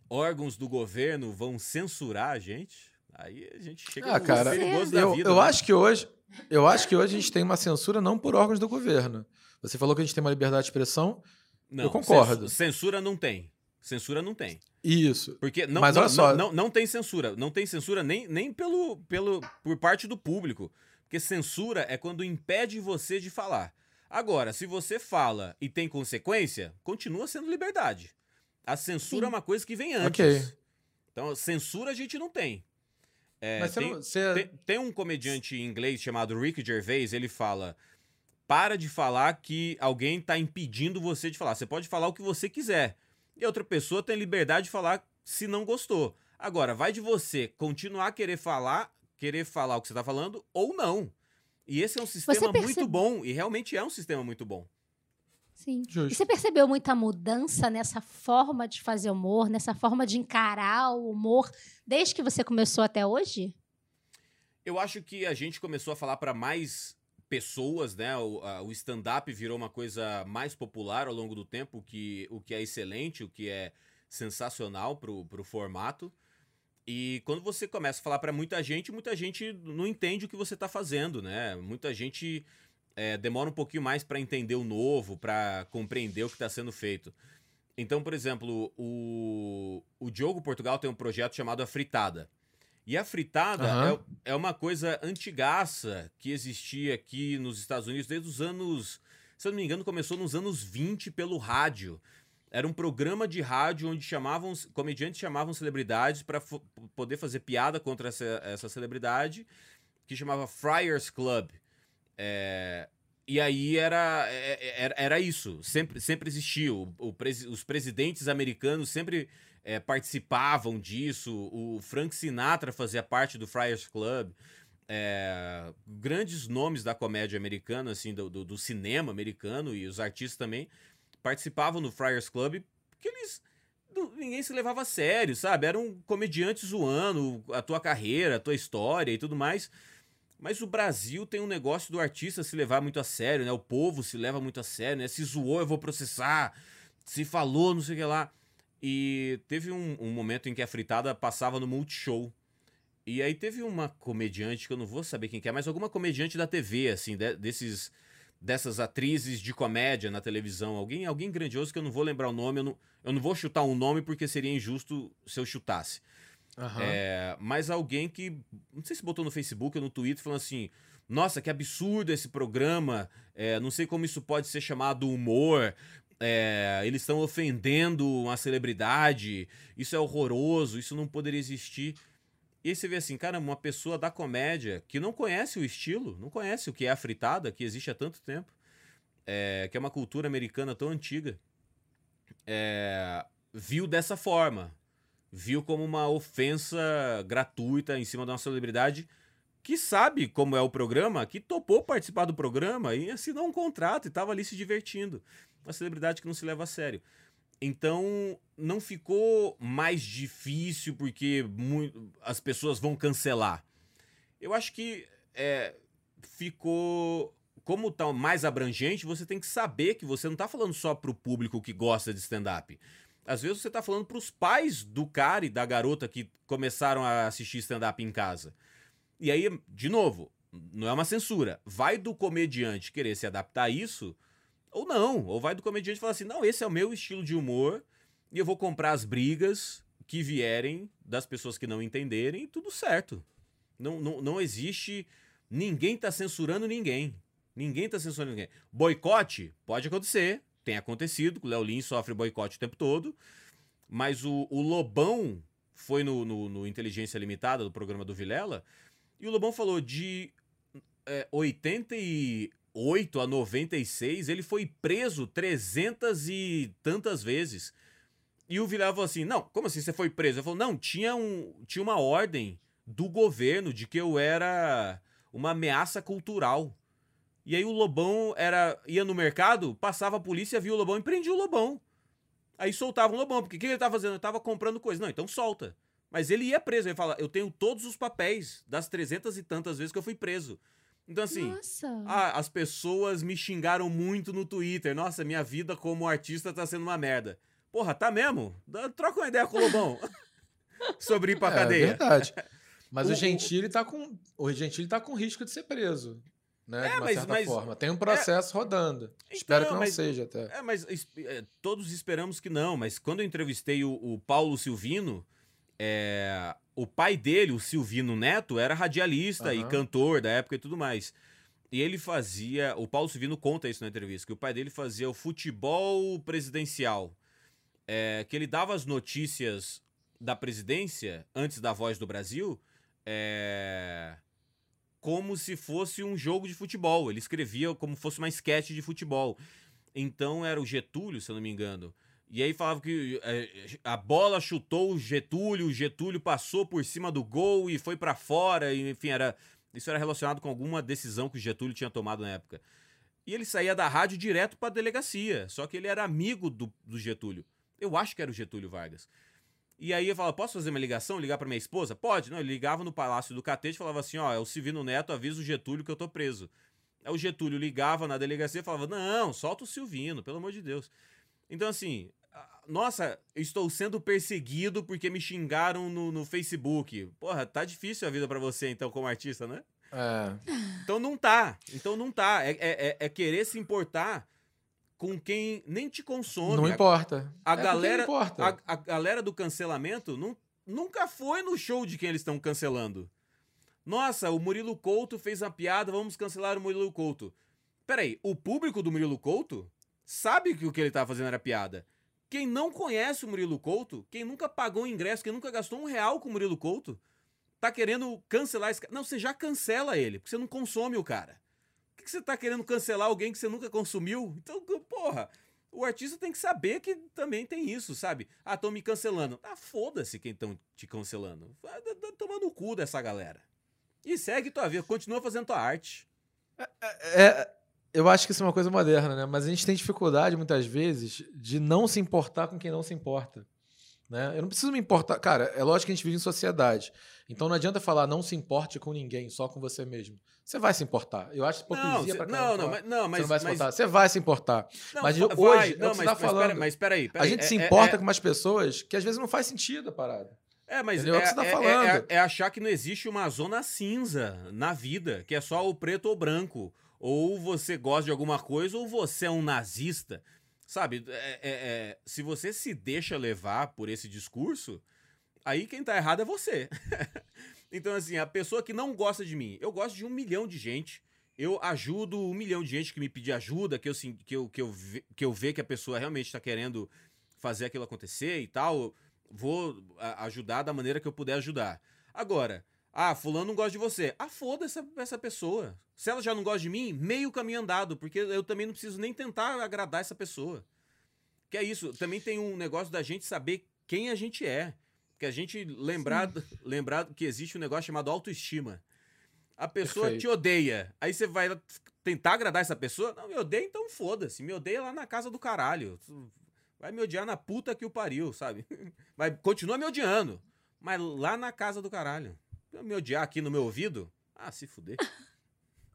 órgãos do governo vão censurar a gente. Aí a gente chega ah, no cara, perigoso eu, da vida. Eu né? acho que hoje, eu acho que hoje a gente tem uma censura não por órgãos do governo. Você falou que a gente tem uma liberdade de expressão. Não, eu concordo. Censura não tem. Censura não tem. Isso. Porque não, Mas olha não, só. Não, não, não, tem censura. Não tem censura nem, nem pelo, pelo, por parte do público. Porque censura é quando impede você de falar. Agora, se você fala e tem consequência, continua sendo liberdade. A censura Sim. é uma coisa que vem antes. Okay. Então, censura a gente não tem. É, tem, não, você... tem, tem, um comediante em inglês chamado Rick Gervais, ele fala: para de falar que alguém está impedindo você de falar. Você pode falar o que você quiser. E outra pessoa tem liberdade de falar se não gostou. Agora, vai de você continuar a querer falar, querer falar o que você está falando ou não. E esse é um sistema percebe... muito bom, e realmente é um sistema muito bom. Sim. Justo. E você percebeu muita mudança nessa forma de fazer humor, nessa forma de encarar o humor, desde que você começou até hoje? Eu acho que a gente começou a falar para mais pessoas, né? O, o stand-up virou uma coisa mais popular ao longo do tempo, o que, o que é excelente, o que é sensacional pro, pro formato. E quando você começa a falar para muita gente, muita gente não entende o que você está fazendo, né? Muita gente é, demora um pouquinho mais para entender o novo, para compreender o que está sendo feito. Então, por exemplo, o, o Diogo Portugal tem um projeto chamado A Fritada. E a fritada uhum. é, é uma coisa antigaça que existia aqui nos Estados Unidos desde os anos. Se eu não me engano, começou nos anos 20 pelo rádio. Era um programa de rádio onde chamavam comediantes chamavam celebridades para poder fazer piada contra essa, essa celebridade, que chamava Friars Club. É, e aí era, é, é, era, era isso, sempre, sempre existiu. O, o os presidentes americanos sempre é, participavam disso. O Frank Sinatra fazia parte do Friars Club. É, grandes nomes da comédia americana, assim, do, do, do, cinema americano e os artistas também participavam no Friars Club porque eles. Ninguém se levava a sério, sabe? Eram comediantes zoando a tua carreira, a tua história e tudo mais. Mas o Brasil tem um negócio do artista se levar muito a sério, né? O povo se leva muito a sério, né? Se zoou, eu vou processar. Se falou, não sei o que lá. E teve um, um momento em que a fritada passava no Multishow. E aí teve uma comediante, que eu não vou saber quem que é, mas alguma comediante da TV, assim, de, desses dessas atrizes de comédia na televisão. Alguém alguém grandioso que eu não vou lembrar o nome, eu não, eu não vou chutar um nome porque seria injusto se eu chutasse. Uhum. É, mas alguém que, não sei se botou no Facebook ou no Twitter, falando assim: nossa, que absurdo esse programa, é, não sei como isso pode ser chamado humor. É, eles estão ofendendo uma celebridade, isso é horroroso, isso não poderia existir. E aí você vê assim, cara, uma pessoa da comédia que não conhece o estilo, não conhece o que é a fritada, que existe há tanto tempo, é, que é uma cultura americana tão antiga, é, viu dessa forma viu como uma ofensa gratuita em cima de uma celebridade que sabe como é o programa, que topou participar do programa e assinou um contrato e estava ali se divertindo. Uma celebridade que não se leva a sério. Então, não ficou mais difícil porque as pessoas vão cancelar. Eu acho que é, ficou como tá mais abrangente, você tem que saber que você não tá falando só pro público que gosta de stand-up. Às vezes você tá falando pros pais do cara e da garota que começaram a assistir stand-up em casa. E aí, de novo, não é uma censura. Vai do comediante querer se adaptar a isso ou não. Ou vai do comediante falar assim: não, esse é o meu estilo de humor e eu vou comprar as brigas que vierem das pessoas que não entenderem, tudo certo. Não, não, não existe. Ninguém tá censurando ninguém. Ninguém tá censurando ninguém. Boicote pode acontecer. Tem acontecido. O Léo Lins sofre boicote o tempo todo. Mas o, o Lobão foi no, no, no, Inteligência Limitada, do programa do Vilela. E o Lobão falou de é, 88 a 96, ele foi preso 300 e tantas vezes. E o Vilela falou assim: Não, como assim você foi preso? Ele falou: Não, tinha, um, tinha uma ordem do governo de que eu era uma ameaça cultural. E aí o Lobão era ia no mercado, passava a polícia, via o Lobão e prendia o Lobão. Aí soltava o Lobão, porque o que ele estava fazendo? Ele estava comprando coisa. Não, então solta. Mas ele ia preso. Ele fala: Eu tenho todos os papéis das trezentas e tantas vezes que eu fui preso. Então, assim, a, as pessoas me xingaram muito no Twitter. Nossa, minha vida como artista tá sendo uma merda. Porra, tá mesmo? Troca uma ideia com o Lobão. Sobre ir pra é, cadeia. É verdade. Mas o, o Gentili tá com. O Gentili tá com risco de ser preso. Né, é, de uma mas, certa mas, forma. Tem um processo é, rodando. Então, Espero que não mas, seja até. É, mas é, todos esperamos que não. Mas quando eu entrevistei o, o Paulo Silvino, é, o pai dele, o Silvino Neto, era radialista uhum. e cantor da época e tudo mais. E ele fazia. O Paulo Silvino conta isso na entrevista, que o pai dele fazia o futebol presidencial. É, que ele dava as notícias da presidência antes da voz do Brasil. É, como se fosse um jogo de futebol. Ele escrevia como fosse uma esquete de futebol. Então era o Getúlio, se eu não me engano. E aí falava que é, a bola chutou o Getúlio, o Getúlio passou por cima do gol e foi para fora, e, enfim, era isso era relacionado com alguma decisão que o Getúlio tinha tomado na época. E ele saía da rádio direto para a delegacia, só que ele era amigo do, do Getúlio. Eu acho que era o Getúlio Vargas. E aí eu falava, posso fazer uma ligação, ligar para minha esposa? Pode. Não, ele ligava no Palácio do Catete e falava assim, ó, é o Silvino Neto, avisa o Getúlio que eu tô preso. Aí o Getúlio ligava na delegacia e falava, não, solta o Silvino, pelo amor de Deus. Então, assim, nossa, estou sendo perseguido porque me xingaram no, no Facebook. Porra, tá difícil a vida para você, então, como artista, né? É. Então não tá. Então não tá. É, é, é querer se importar com quem nem te consome. Não importa. A, a é galera, importa. A, a, galera do cancelamento não, nunca foi no show de quem eles estão cancelando. Nossa, o Murilo Couto fez uma piada, vamos cancelar o Murilo Couto. Peraí, o público do Murilo Couto sabe que o que ele tá fazendo era piada. Quem não conhece o Murilo Couto, quem nunca pagou ingresso, quem nunca gastou um real com o Murilo Couto, tá querendo cancelar esse cara. Não, você já cancela ele, porque você não consome o cara. Que você tá querendo cancelar alguém que você nunca consumiu? Então, porra, o artista tem que saber que também tem isso, sabe? Ah, estão me cancelando. Ah, foda-se quem estão te cancelando. Vai tomando o cu dessa galera. E segue tua vida, continua fazendo tua arte. É, é, é eu acho que isso é uma coisa moderna, né? Mas a gente tem dificuldade, muitas vezes, de não se importar com quem não se importa. Né? Eu não preciso me importar. Cara, é lógico que a gente vive em sociedade. Então não adianta falar não se importe com ninguém, só com você mesmo. Você vai se importar. Eu acho hipocrisia caramba. Não, não, mas, não, mas. Você não vai se importar. Mas... Você vai se importar. Não, mas hoje, vai, não, é o que você tá falando. Mas espera aí. A gente é, se é, importa é, com umas pessoas que às vezes não faz sentido a parada. É, mas é, é, o que você tá é, falando. É, é, achar que não existe uma zona cinza na vida, que é só o preto ou branco ou você gosta de alguma coisa, ou você é um nazista. Sabe, é, é, é, se você se deixa levar por esse discurso, aí quem tá errado é você. então, assim, a pessoa que não gosta de mim, eu gosto de um milhão de gente. Eu ajudo um milhão de gente que me pedir ajuda, que eu, que eu, que eu, que eu vê que a pessoa realmente está querendo fazer aquilo acontecer e tal. Vou ajudar da maneira que eu puder ajudar. Agora, ah, fulano não gosta de você. Ah, foda essa, essa pessoa. Se ela já não gosta de mim, meio caminho andado, porque eu também não preciso nem tentar agradar essa pessoa. Que é isso. Também tem um negócio da gente saber quem a gente é. Que a gente lembrar, lembrar que existe um negócio chamado autoestima. A pessoa Perfeito. te odeia. Aí você vai tentar agradar essa pessoa. Não, me odeia, então foda-se. Me odeia lá na casa do caralho. Vai me odiar na puta que o pariu, sabe? Vai, continua me odiando. Mas lá na casa do caralho. Me odiar aqui no meu ouvido? Ah, se fuder.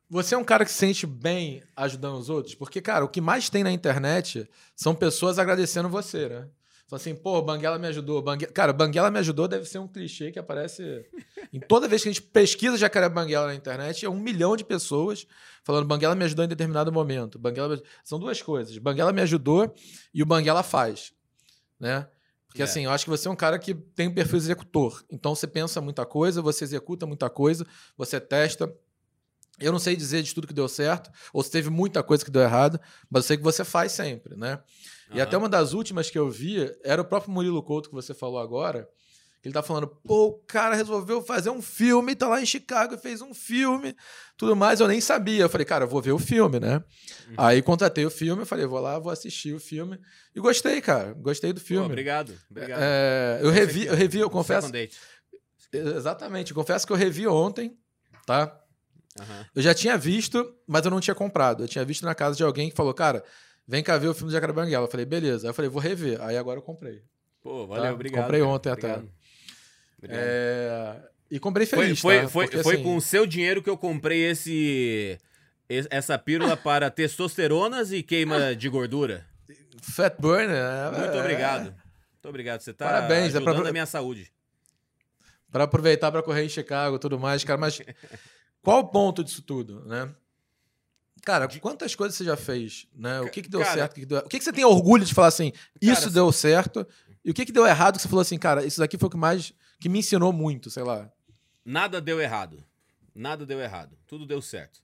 Você é um cara que se sente bem ajudando os outros? Porque, cara, o que mais tem na internet são pessoas agradecendo você, né? Fala assim, pô, Banguela me ajudou. Banguela... Cara, Banguela me ajudou deve ser um clichê que aparece. em toda vez que a gente pesquisa Jacaré Banguela na internet, é um milhão de pessoas falando Banguela me ajudou em determinado momento. Banguela... São duas coisas. Banguela me ajudou e o Banguela faz. Né? Porque é. assim, eu acho que você é um cara que tem um perfil executor. Então você pensa muita coisa, você executa muita coisa, você testa. Eu não sei dizer de tudo que deu certo, ou se teve muita coisa que deu errado, mas eu sei que você faz sempre, né? Uhum. E até uma das últimas que eu vi era o próprio Murilo Couto que você falou agora. Ele tá falando, pô, o cara resolveu fazer um filme, tá lá em Chicago e fez um filme, tudo mais. Eu nem sabia. Eu falei, cara, eu vou ver o filme, né? Uhum. Aí contratei o filme, eu falei, vou lá, vou assistir o filme. E gostei, cara. Gostei do filme. Pô, obrigado. obrigado. É, eu revi, eu revi, eu confesso. Exatamente. Confesso que eu revi ontem, tá? Uhum. Eu já tinha visto, mas eu não tinha comprado. Eu tinha visto na casa de alguém que falou, cara, vem cá ver o filme de Jacaré Banguela. Eu falei, beleza. Aí eu falei, vou rever. Aí agora eu comprei. Pô, valeu, tá? obrigado. Comprei ontem até. Obrigado. É... E comprei feliz, Foi, tá? foi, Porque, foi assim... com o seu dinheiro que eu comprei esse essa pílula para testosteronas e queima de gordura. Fat burner. É... Muito obrigado. Muito obrigado. Você está Parabéns, é ajudando é pra... a minha saúde. Para aproveitar para correr em Chicago e tudo mais, cara. Mas qual o ponto disso tudo, né? Cara, quantas coisas você já fez, né? O que, que deu cara, certo? O, que, que, deu... o que, que você tem orgulho de falar assim, isso cara, deu certo? E o que, que deu errado que você falou assim, cara, isso daqui foi o que mais que me ensinou muito, sei lá. Nada deu errado. Nada deu errado. Tudo deu certo.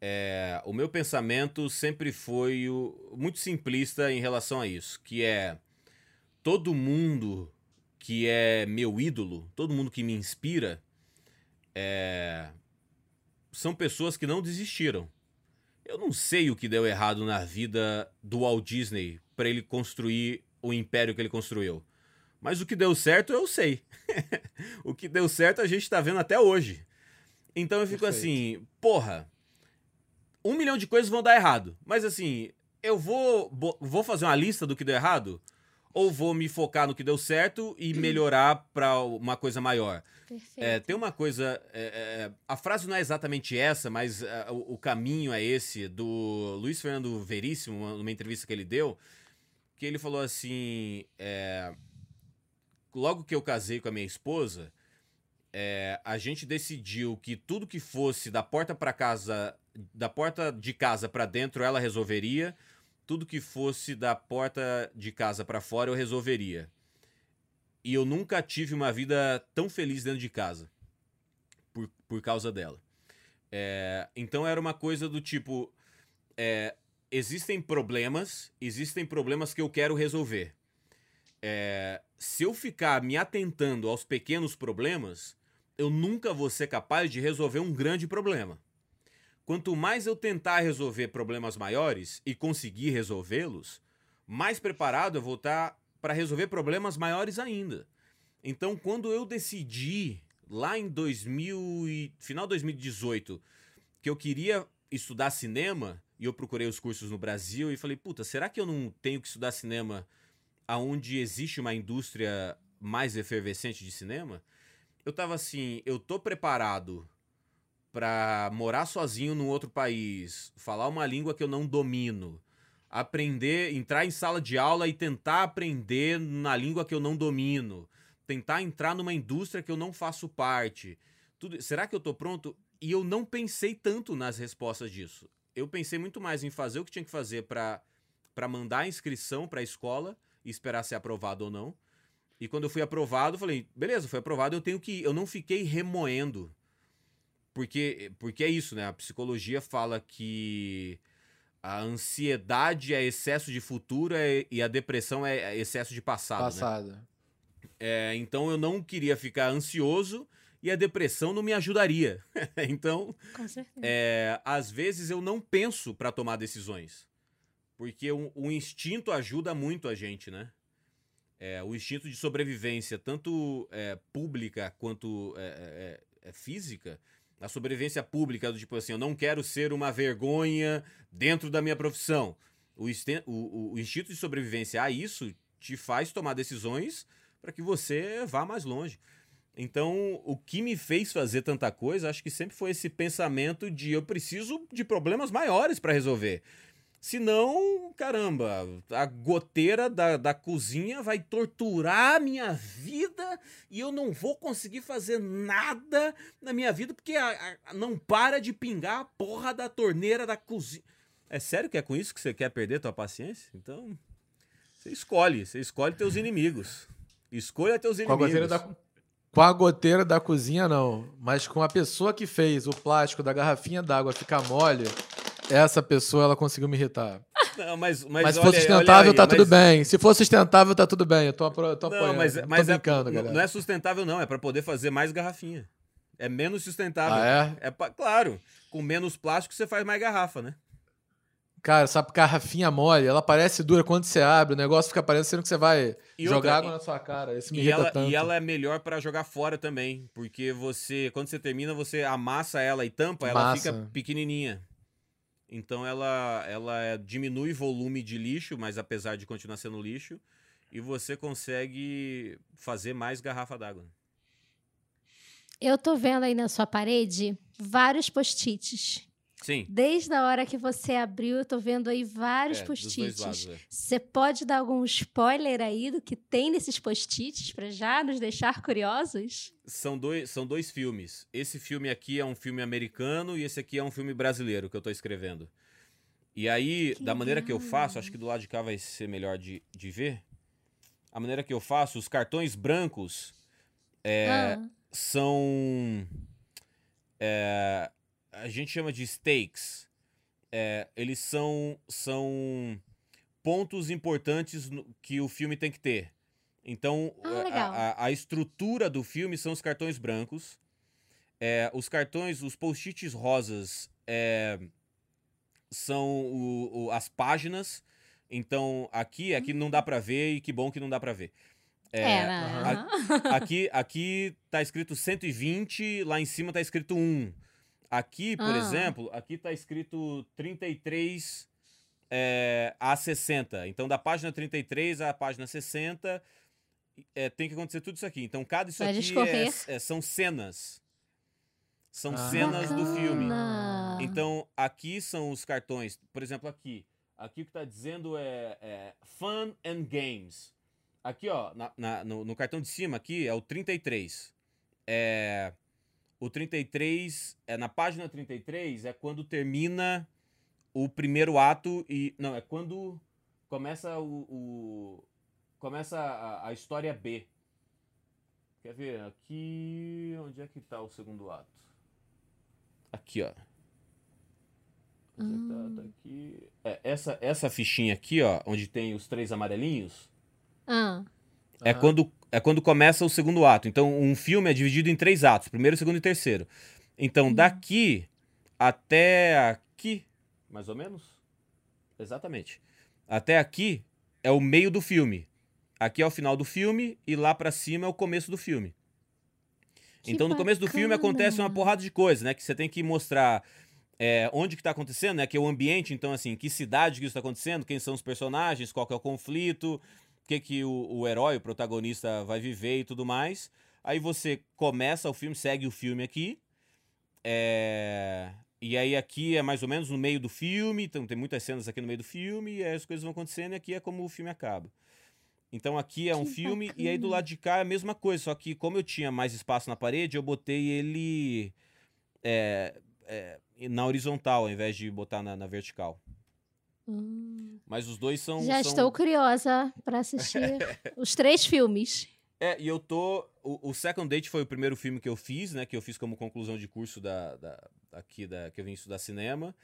É, o meu pensamento sempre foi o, muito simplista em relação a isso, que é todo mundo que é meu ídolo, todo mundo que me inspira, é, são pessoas que não desistiram. Eu não sei o que deu errado na vida do Walt Disney para ele construir o império que ele construiu. Mas o que deu certo eu sei. o que deu certo a gente tá vendo até hoje. Então eu fico Perfeito. assim, porra, um milhão de coisas vão dar errado. Mas assim, eu vou, vou fazer uma lista do que deu errado? Ou vou me focar no que deu certo e melhorar para uma coisa maior? É, tem uma coisa. É, é, a frase não é exatamente essa, mas é, o, o, caminho é esse, do Luiz Fernando Veríssimo, numa entrevista que ele deu, que ele falou assim: é, logo que eu casei com a minha esposa, é, a gente decidiu que tudo que fosse da porta para casa, da porta de casa para dentro, ela resolveria, tudo que fosse da porta de casa para fora, eu resolveria e eu nunca tive uma vida tão feliz dentro de casa por, por causa dela. É, então era uma coisa do tipo: é, existem problemas, existem problemas que eu quero resolver. É, se eu ficar me atentando aos pequenos problemas, eu nunca vou ser capaz de resolver um grande problema. Quanto mais eu tentar resolver problemas maiores e conseguir resolvê-los, mais preparado eu vou estar para resolver problemas maiores ainda. Então, quando eu decidi lá em 2000 e final de 2018 que eu queria estudar cinema e eu procurei os cursos no Brasil e falei, puta, será que eu não tenho que estudar cinema aonde existe uma indústria mais efervescente de cinema? Eu tava assim, eu tô preparado para morar sozinho num outro país, falar uma língua que eu não domino, aprender, entrar em sala de aula e tentar aprender na língua que eu não domino, tentar entrar numa indústria que eu não faço parte. Tudo, será que eu tô pronto? E eu não pensei tanto nas respostas disso. Eu pensei muito mais em fazer o que tinha que fazer para para mandar a inscrição para a escola e esperar ser aprovado ou não. E quando eu fui aprovado, falei, beleza, foi aprovado, eu tenho que ir. Eu não fiquei remoendo. Porque, porque é isso, né? A psicologia fala que a ansiedade é excesso de futuro é, e a depressão é excesso de passado. Né? Passado. Né? É, então eu não queria ficar ansioso e a depressão não me ajudaria. então, é, às vezes eu não penso para tomar decisões. Porque o, o, instinto ajuda muito a gente, né? É, o instinto de sobrevivência, tanto é, pública quanto é, é, é física, a sobrevivência pública, do tipo assim, eu não quero ser uma vergonha dentro da minha profissão. O, o, o instinto de sobrevivência a isso te faz tomar decisões para que você vá mais longe. Então, o que me fez fazer tanta coisa, acho que sempre foi esse pensamento de eu preciso de problemas maiores para resolver. Senão, caramba, a goteira da, da cozinha vai torturar a minha vida e eu não vou conseguir fazer nada na minha vida porque a, a, não para de pingar a porra da torneira da cozinha. É sério que é com isso que você quer perder tua paciência? Então, você escolhe, você escolhe teus inimigos. Escolha teus inimigos. Com a goteira da, com a goteira da cozinha, não. Mas com a pessoa que fez o plástico da garrafinha d'água ficar mole, essa pessoa ela conseguiu me irritar. Não, mas, mas, mas se for sustentável, aí, tá mas... tudo bem. Se for sustentável, tá tudo bem. Eu tô, tô não, apoiando. Mas, mas tô é brincando, é, galera. Não é sustentável, não. É para poder fazer mais garrafinha. É menos sustentável. Ah, é? é pra, claro. Com menos plástico, você faz mais garrafa, né? Cara, essa garrafinha mole, ela parece dura quando você abre, o negócio fica parecendo que você vai e jogar outra, água na sua cara. Isso me irrita ela, tanto. E ela é melhor para jogar fora também, porque você, quando você termina, você amassa ela e tampa, ela Massa. fica pequenininha. Então ela, ela diminui volume de lixo, mas apesar de continuar sendo lixo, e você consegue fazer mais garrafa d'água. Eu tô vendo aí na sua parede vários post-its Sim. Desde a hora que você abriu, eu tô vendo aí vários é, post-its. É. Você pode dar algum spoiler aí do que tem nesses post-its para já nos deixar curiosos? São dois, são dois filmes. Esse filme aqui é um filme americano e esse aqui é um filme brasileiro que eu tô escrevendo. E aí, que da maneira que eu faço, acho que do lado de cá vai ser melhor de, de ver. A maneira que eu faço, os cartões brancos é, ah. são. É, a gente chama de stakes. É, eles são, são pontos importantes no, que o filme tem que ter. Então, ah, a, a, a, estrutura do filme são os cartões brancos. É, os cartões, os post-its rosas é, são o, o, as páginas. Então, aqui, aqui não dá para ver e que bom que não dá para ver. É, é né? a, aqui, aqui tá escrito 120, lá em cima tá escrito 1. Aqui, por ah. exemplo, aqui está escrito 33 é, a 60. Então, da página 33 à página 60, é, tem que acontecer tudo isso aqui. Então, cada isso Vai aqui é, é, são cenas. São ah. cenas Bacana. do filme. Então, aqui são os cartões. Por exemplo, aqui. Aqui o que está dizendo é, é, Fun and Games. Aqui, ó, na, na, no, no cartão de cima aqui é o 33. É o 33, é na página 33 é quando termina o primeiro ato e não, é quando começa o, o começa a, a, história B. Quer ver aqui, onde é que tá o segundo ato? Aqui, ó. Onde é tá? tá hum. aqui. É, essa, essa fichinha aqui, ó, onde tem os três amarelinhos. Ah. É uhum. quando é quando começa o segundo ato. Então, um filme é dividido em três atos: primeiro, segundo e terceiro. Então, uhum. daqui até aqui, mais ou menos? Exatamente. Até aqui é o meio do filme. Aqui é o final do filme e lá para cima é o começo do filme. Que então, no começo do filme acontece uma porrada de coisas, né? Que você tem que mostrar é, onde que tá acontecendo, né? Que é o ambiente, então, assim, que cidade que isso tá acontecendo, quem são os personagens, qual que é o conflito, o que, que o, o herói, o protagonista, vai viver e tudo mais. Aí você começa o filme, segue o filme aqui. É... E aí aqui é mais ou menos no meio do filme, então tem muitas cenas aqui no meio do filme, e aí as coisas vão acontecendo e aqui é como o filme acaba. Então aqui é um que filme bacana. e aí do lado de cá é a mesma coisa, só que como eu tinha mais espaço na parede, eu botei ele é, é, na horizontal ao invés de botar na, na vertical. Hum. Mas os dois são. Já são... estou curiosa para assistir os três filmes. É, e eu tô. O, o, Second Date foi o primeiro filme que eu fiz, né? Que eu fiz como conclusão de curso da, da, aqui da, que eu vim estudar cinema.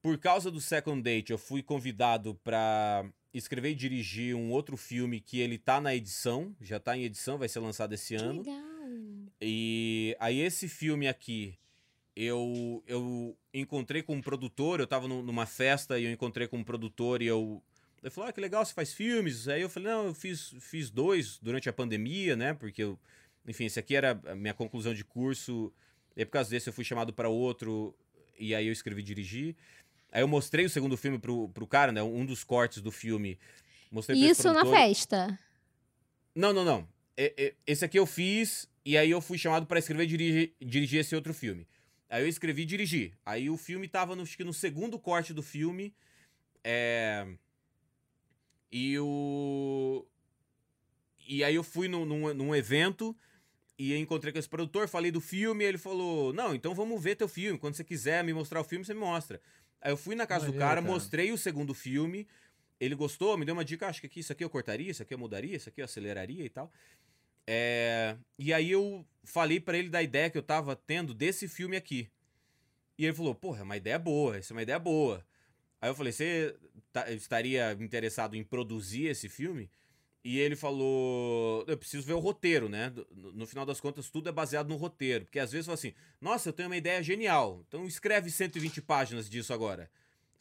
Por causa do Second Date, eu fui convidado para escrever e dirigir um outro filme que ele tá na edição, já tá em edição, vai ser lançado esse que ano. Legal. E aí esse filme aqui, eu, eu encontrei com um produtor, eu tava numa festa e eu encontrei com um produtor e eu. Ele falou: ah, que legal, você faz filmes. Aí eu falei: não, eu fiz, fiz dois durante a pandemia, né? Porque eu. Enfim, esse aqui era a minha conclusão de curso. E por causa desse eu fui chamado para outro e aí eu escrevi e dirigi. Aí eu mostrei o segundo filme pro, pro cara, né? Um dos cortes do filme. Mostrei Isso na festa? Não, não, não. Esse aqui eu fiz e aí eu fui chamado para escrever e dirigir, dirigir esse outro filme. Aí eu escrevi e dirigi. Aí o filme tava no, no segundo corte do filme. É... E o. E aí eu fui num, num, num evento e encontrei com esse produtor, falei do filme, e ele falou: Não, então vamos ver teu filme. Quando você quiser me mostrar o filme, você me mostra. Aí eu fui na casa do cara, cara, mostrei o segundo filme. Ele gostou, me deu uma dica, acho que aqui, isso aqui eu cortaria, isso aqui eu mudaria, isso aqui eu aceleraria e tal. É... E aí eu falei para ele da ideia que eu tava tendo desse filme aqui. E ele falou, porra, é uma ideia boa, essa é uma ideia boa. Aí eu falei, você tá, estaria interessado em produzir esse filme? E ele falou: Eu preciso ver o roteiro, né? No, no, final das contas, tudo é baseado no roteiro. Porque às vezes fala assim: Nossa, eu tenho uma ideia genial. Então escreve 120 páginas disso agora.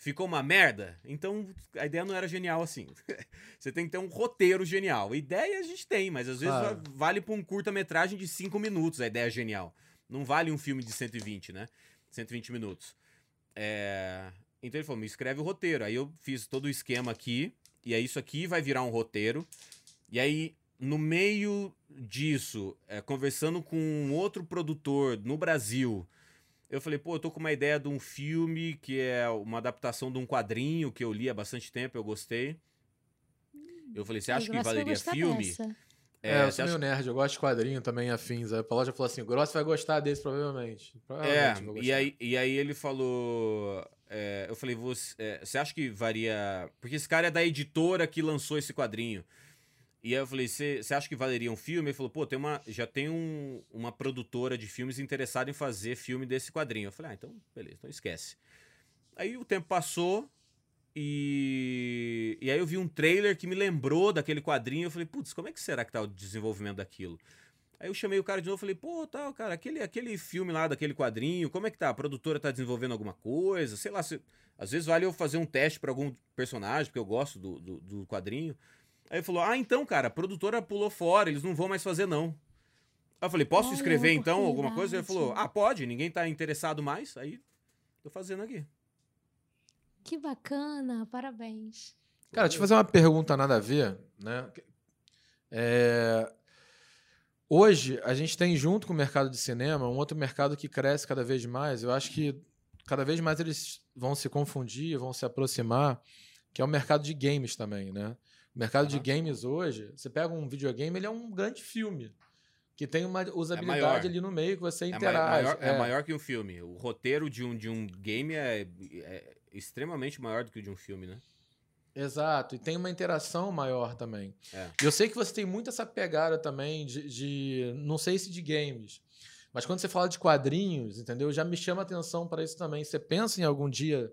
Ficou uma merda? Então a ideia não era genial assim. Você tem que ter um roteiro genial. Ideia a gente tem, mas às vezes ah. vale para um curta-metragem de 5 minutos a ideia genial. Não vale um filme de 120, né? 120 minutos. É... Então ele falou: Me escreve o roteiro. Aí eu fiz todo o esquema aqui. E aí isso aqui vai virar um roteiro. E aí, no meio disso, é, conversando com um outro produtor no Brasil, eu falei, pô, eu tô com uma ideia de um filme que é uma adaptação de um quadrinho que eu li há bastante tempo, eu gostei. Eu falei, você acha que valeria filme? Dessa. É, é, eu sou meio acha... nerd, eu gosto de quadrinho também, afins. Aí a loja falou assim: o Gross vai gostar desse, provavelmente. provavelmente é, e aí, e aí ele falou. É, eu falei, você, é, você acha que varia. Porque esse cara é da editora que lançou esse quadrinho. E aí eu falei, você acha que valeria um filme? Ele falou, pô, tem uma, já tem um, uma produtora de filmes interessada em fazer filme desse quadrinho. Eu falei, ah, então beleza, então esquece. Aí o tempo passou e, e aí eu vi um trailer que me lembrou daquele quadrinho. Eu falei, putz, como é que será que tá o desenvolvimento daquilo? Aí eu chamei o cara de novo e falei, pô, tal, cara, aquele, aquele filme lá daquele quadrinho, como é que tá? A produtora tá desenvolvendo alguma coisa? Sei lá, se, às vezes vale eu fazer um teste para algum personagem, porque eu gosto do, do, do, quadrinho. Aí ele falou, ah, então, cara, a produtora pulou fora, eles não vão mais fazer, não. Aí eu falei, posso escrever então alguma coisa? Ele falou, ah, pode, ninguém tá interessado mais. Aí tô fazendo aqui. Que bacana, parabéns. Cara, deixa eu fazer uma pergunta nada a ver, né? É, Hoje, a gente tem, junto com o mercado de cinema, um outro mercado que cresce cada vez mais. Eu acho que cada vez mais eles vão se confundir, vão se aproximar, que é o mercado de games também, né? O mercado uhum. de games hoje, você pega um videogame, ele é um grande filme. Que tem uma usabilidade é ali no meio que você interage. É maior, é. é maior, que um filme. O roteiro de um, de um game é, é extremamente maior do que o de um filme, né? Exato, e tem uma interação maior também. É. Eu sei que você tem muito essa pegada também de, de, não sei se de games, mas quando você fala de quadrinhos, entendeu? Já me chama atenção para isso também. Você pensa em algum dia,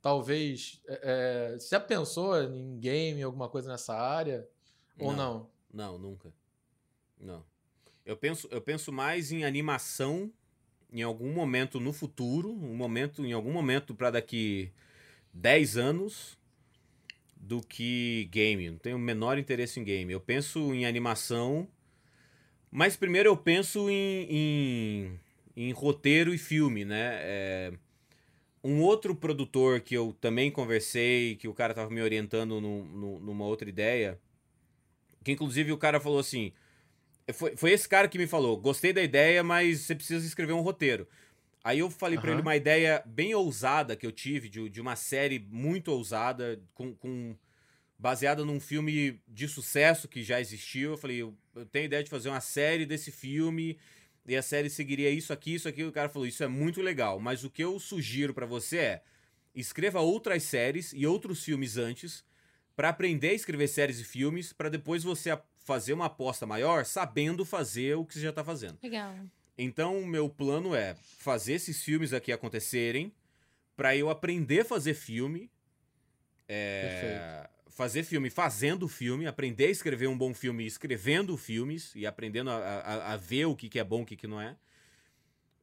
talvez, é, é, você já pensou em game, alguma coisa nessa área? Ou não? Não, nunca. Não. Eu penso, eu penso mais em animação em algum momento no futuro, um momento, em algum momento para daqui 10 anos do que game. Não tenho o menor interesse em game. Eu penso em animação, mas primeiro eu penso em, em, em roteiro e filme, né? É, um outro produtor que eu também conversei, que o cara tava me orientando no, no, numa outra ideia, que inclusive o cara falou assim. Foi, foi esse cara que me falou: gostei da ideia, mas você precisa escrever um roteiro. Aí eu falei uhum. para ele uma ideia bem ousada que eu tive, de, de uma série muito ousada, com, com baseada num filme de sucesso que já existiu. Eu falei, eu, eu tenho ideia de fazer uma série desse filme e a série seguiria isso aqui, isso aqui. O cara falou, isso é muito legal, mas o que eu sugiro para você é escreva outras séries e outros filmes antes para aprender a escrever séries e filmes, para depois você fazer uma aposta maior sabendo fazer o que você já tá fazendo. Legal. Então, o meu plano é fazer esses filmes aqui acontecerem, para eu aprender a fazer filme. É, fazer filme fazendo filme, aprender a escrever um bom filme escrevendo filmes e aprendendo a, a, a ver o que, que é bom e o que, que não é.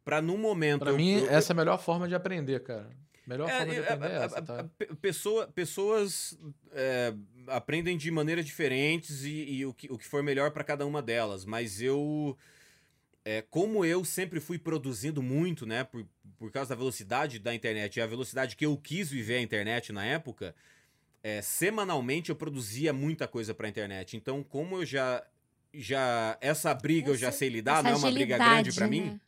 Para num momento. Para mim, eu, essa é a melhor forma de aprender, cara. Melhor é, forma de é, aprender é, essa, tá? Pessoa, pessoas é, aprendem de maneiras diferentes e, e, o, que, o que for melhor para cada uma delas, mas eu é, como eu sempre fui produzindo muito, né, por, por causa da velocidade da internet e a velocidade que eu quis viver a internet na época, é, semanalmente eu produzia muita coisa para a internet. Então, como eu já já essa briga essa, eu já sei lidar, não é uma briga grande para né? mim.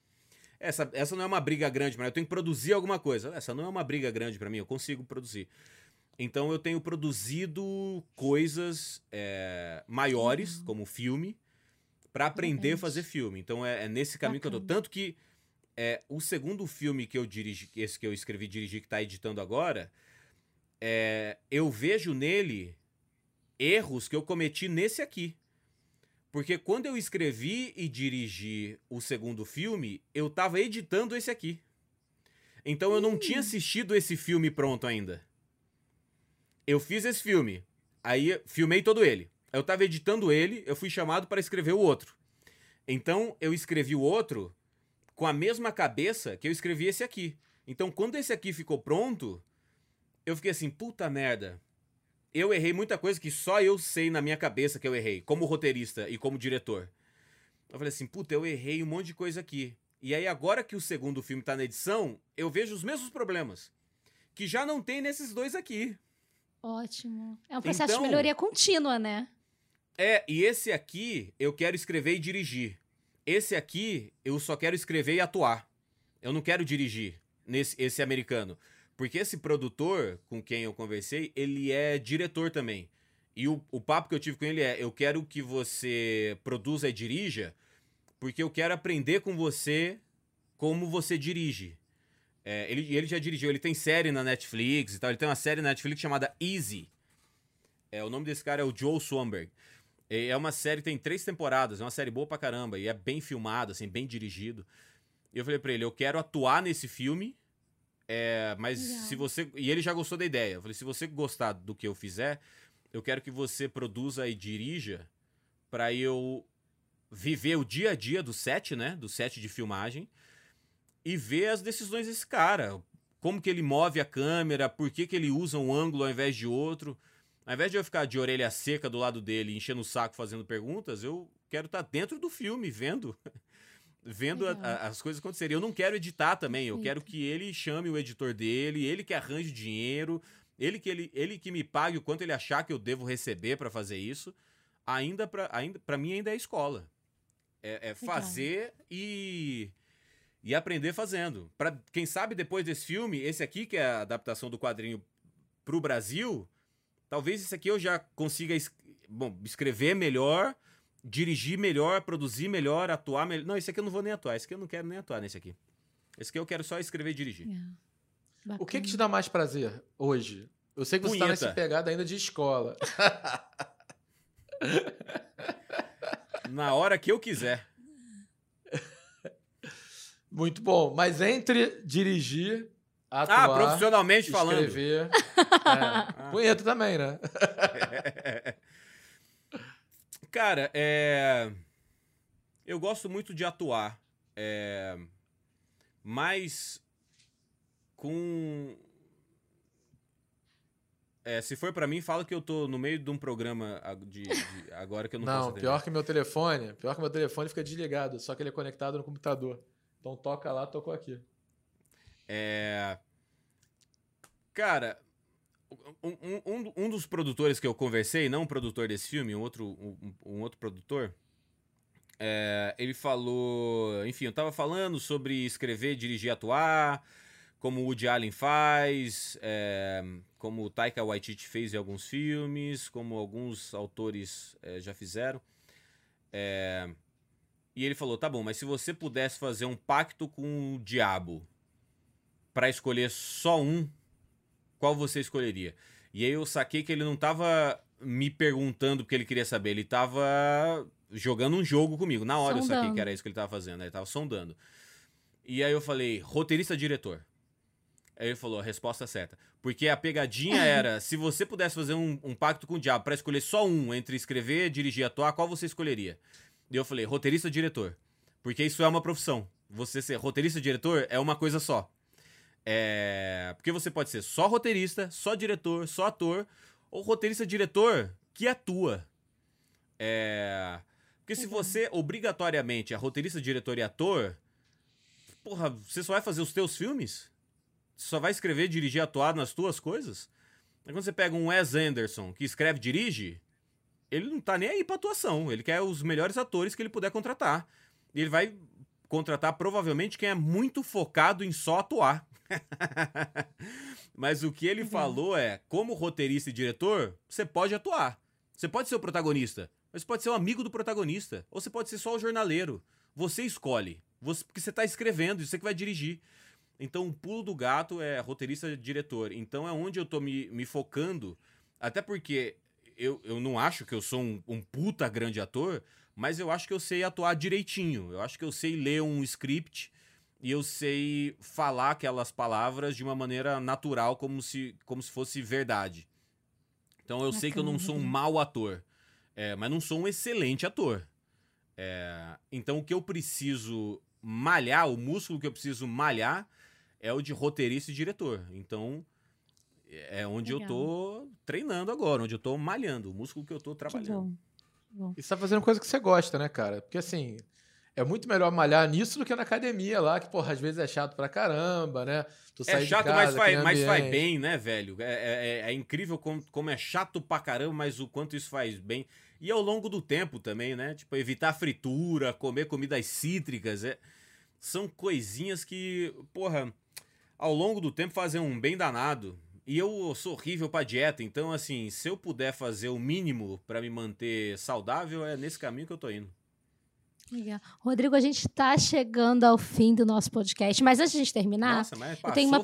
Essa, essa não é uma briga grande, mas eu tenho que produzir alguma coisa. Essa não é uma briga grande para mim, eu consigo produzir. Então eu tenho produzido coisas é, maiores, uhum. como filme, para aprender a fazer filme. Então é, é nesse caminho Bacana. que eu tô. Tanto que é, o segundo filme que eu dirigi, esse que eu escrevi e dirigi, que tá editando agora, é, eu vejo nele erros que eu cometi nesse aqui. Porque quando eu escrevi e dirigi o segundo filme, eu tava editando esse aqui. Então eu não hum. tinha assistido esse filme pronto ainda. Eu fiz esse filme, aí filmei todo ele. Eu tava editando ele, eu fui chamado para escrever o outro. Então eu escrevi o outro com a mesma cabeça que eu escrevi esse aqui. Então quando esse aqui ficou pronto, eu fiquei assim, puta merda eu errei muita coisa que só eu sei na minha cabeça que eu errei, como roteirista e como diretor. Eu falei assim, puta, eu errei um monte de coisa aqui. E aí, agora que o segundo filme tá na edição, eu vejo os mesmos problemas. Que já não tem nesses dois aqui. Ótimo. É um processo então, de melhoria contínua, né? É, e esse aqui eu quero escrever e dirigir. Esse aqui eu só quero escrever e atuar. Eu não quero dirigir nesse esse americano. Porque esse produtor com quem eu conversei, ele é diretor também. E o, o papo que eu tive com ele é: eu quero que você produza e dirija, porque eu quero aprender com você como você dirige. É, ele, ele já dirigiu, ele tem série na Netflix e tal. Ele tem uma série na Netflix chamada Easy. É, o nome desse cara é o Joe Swanberg. É uma série, tem três temporadas, é uma série boa pra caramba. E é bem filmado, assim, bem dirigido. E eu falei pra ele: eu quero atuar nesse filme é, mas se você. E ele já gostou da ideia. Eu falei: se você gostar do que eu fizer, eu quero que você produza e dirija para eu viver o dia a dia do set, né? Do set de filmagem e ver as decisões desse cara. Como que ele move a câmera, por que, que ele usa um ângulo ao invés de outro. Ao invés de eu ficar de orelha seca do lado dele, enchendo o saco fazendo perguntas, eu quero estar tá dentro do filme, vendo vendo a, a, as coisas acontecerem. Eu não quero editar também, eu quero que ele chame o editor dele, ele que arranje dinheiro, ele que, ele, ele que me pague o quanto ele achar que eu devo receber para fazer isso. Ainda para ainda, pra mim ainda é escola. É, é fazer e, e aprender fazendo. Para quem sabe depois desse filme, esse aqui que é a adaptação do quadrinho pro Brasil, talvez esse aqui eu já consiga es bom, escrever melhor dirigir melhor, produzir melhor, atuar melhor. Não, esse aqui eu não vou nem atuar. Esse aqui eu não quero nem atuar nesse aqui. Esse aqui eu quero só escrever e dirigir. É. O que, que te dá mais prazer hoje? Eu sei que você Punheta. tá nessa pegada ainda de escola. Na hora que eu quiser. Muito bom. Mas entre dirigir, atuar... Ah, profissionalmente falando. Escrever... é. Punheta também, né? Cara, é. Eu gosto muito de atuar. É... Mas. Com. É, se for para mim, fala que eu tô no meio de um programa de, de agora que eu não, não pior que meu telefone. Pior que meu telefone fica desligado, só que ele é conectado no computador. Então toca lá, tocou aqui. É. Cara, um, um, um, dos produtores que eu conversei, não um produtor desse filme, um outro, um, um outro produtor, é, ele falou. Enfim, eu tava falando sobre escrever, dirigir, atuar, como o Woody Allen faz, é, como o Taika Waititi fez em alguns filmes, como alguns autores é, já fizeram. É, e ele falou: tá bom, mas se você pudesse fazer um pacto com o diabo para escolher só um qual você escolheria? E aí eu saquei que ele não tava me perguntando o que ele queria saber, ele tava jogando um jogo comigo. Na hora sondando. eu saquei que era isso que ele tava fazendo, né? ele tava sondando. E aí eu falei, roteirista diretor. Aí ele falou, a resposta certa. Porque a pegadinha era, se você pudesse fazer um, um pacto com o diabo para escolher só um entre escrever, dirigir e atuar, qual você escolheria? E eu falei, roteirista diretor. Porque isso é uma profissão. Você ser roteirista diretor é uma coisa só. É... Porque você pode ser só roteirista, só diretor, só ator, ou roteirista-diretor que atua. É... Porque se uhum. você obrigatoriamente é roteirista, diretor e ator, porra, você só vai fazer os teus filmes? Você só vai escrever, dirigir, atuar nas tuas coisas? Quando você pega um Wes Anderson que escreve dirige, ele não tá nem aí pra atuação. Ele quer os melhores atores que ele puder contratar. E ele vai contratar provavelmente quem é muito focado em só atuar. Mas o que ele uhum. falou é: como roteirista e diretor, você pode atuar. Você pode ser o protagonista, mas pode ser o amigo do protagonista. Ou você pode ser só o jornaleiro. Você escolhe. Você, porque você está escrevendo, você que vai dirigir. Então, o pulo do gato é roteirista e diretor. Então, é onde eu tô me, me focando. Até porque eu, eu não acho que eu sou um, um puta grande ator, mas eu acho que eu sei atuar direitinho. Eu acho que eu sei ler um script e eu sei falar aquelas palavras de uma maneira natural, como se, como se fosse verdade. Então eu Bacana. sei que eu não sou um mau ator, é, mas não sou um excelente ator. É, então o que eu preciso malhar, o músculo que eu preciso malhar é o de roteirista e diretor. Então é onde Legal. eu tô treinando agora, onde eu tô malhando, o músculo que eu tô trabalhando. Que bom. Que bom. E você tá fazendo coisa que você gosta, né, cara? Porque assim, é muito melhor malhar nisso do que na academia lá, que, porra, às vezes é chato pra caramba, né? Tu é chato, casa, mas, faz, mas faz bem, né, velho? É, é, é, é incrível como, como é chato pra caramba, mas o quanto isso faz bem. E ao longo do tempo também, né? Tipo, evitar fritura, comer comidas cítricas. É... São coisinhas que, porra, ao longo do tempo fazem um bem danado. E eu sou horrível pra dieta, então, assim, se eu puder fazer o mínimo para me manter saudável, é nesse caminho que eu tô indo. Legal. Rodrigo, a gente está chegando ao fim do nosso podcast, mas antes de a gente terminar, Nossa, eu tenho uma voando.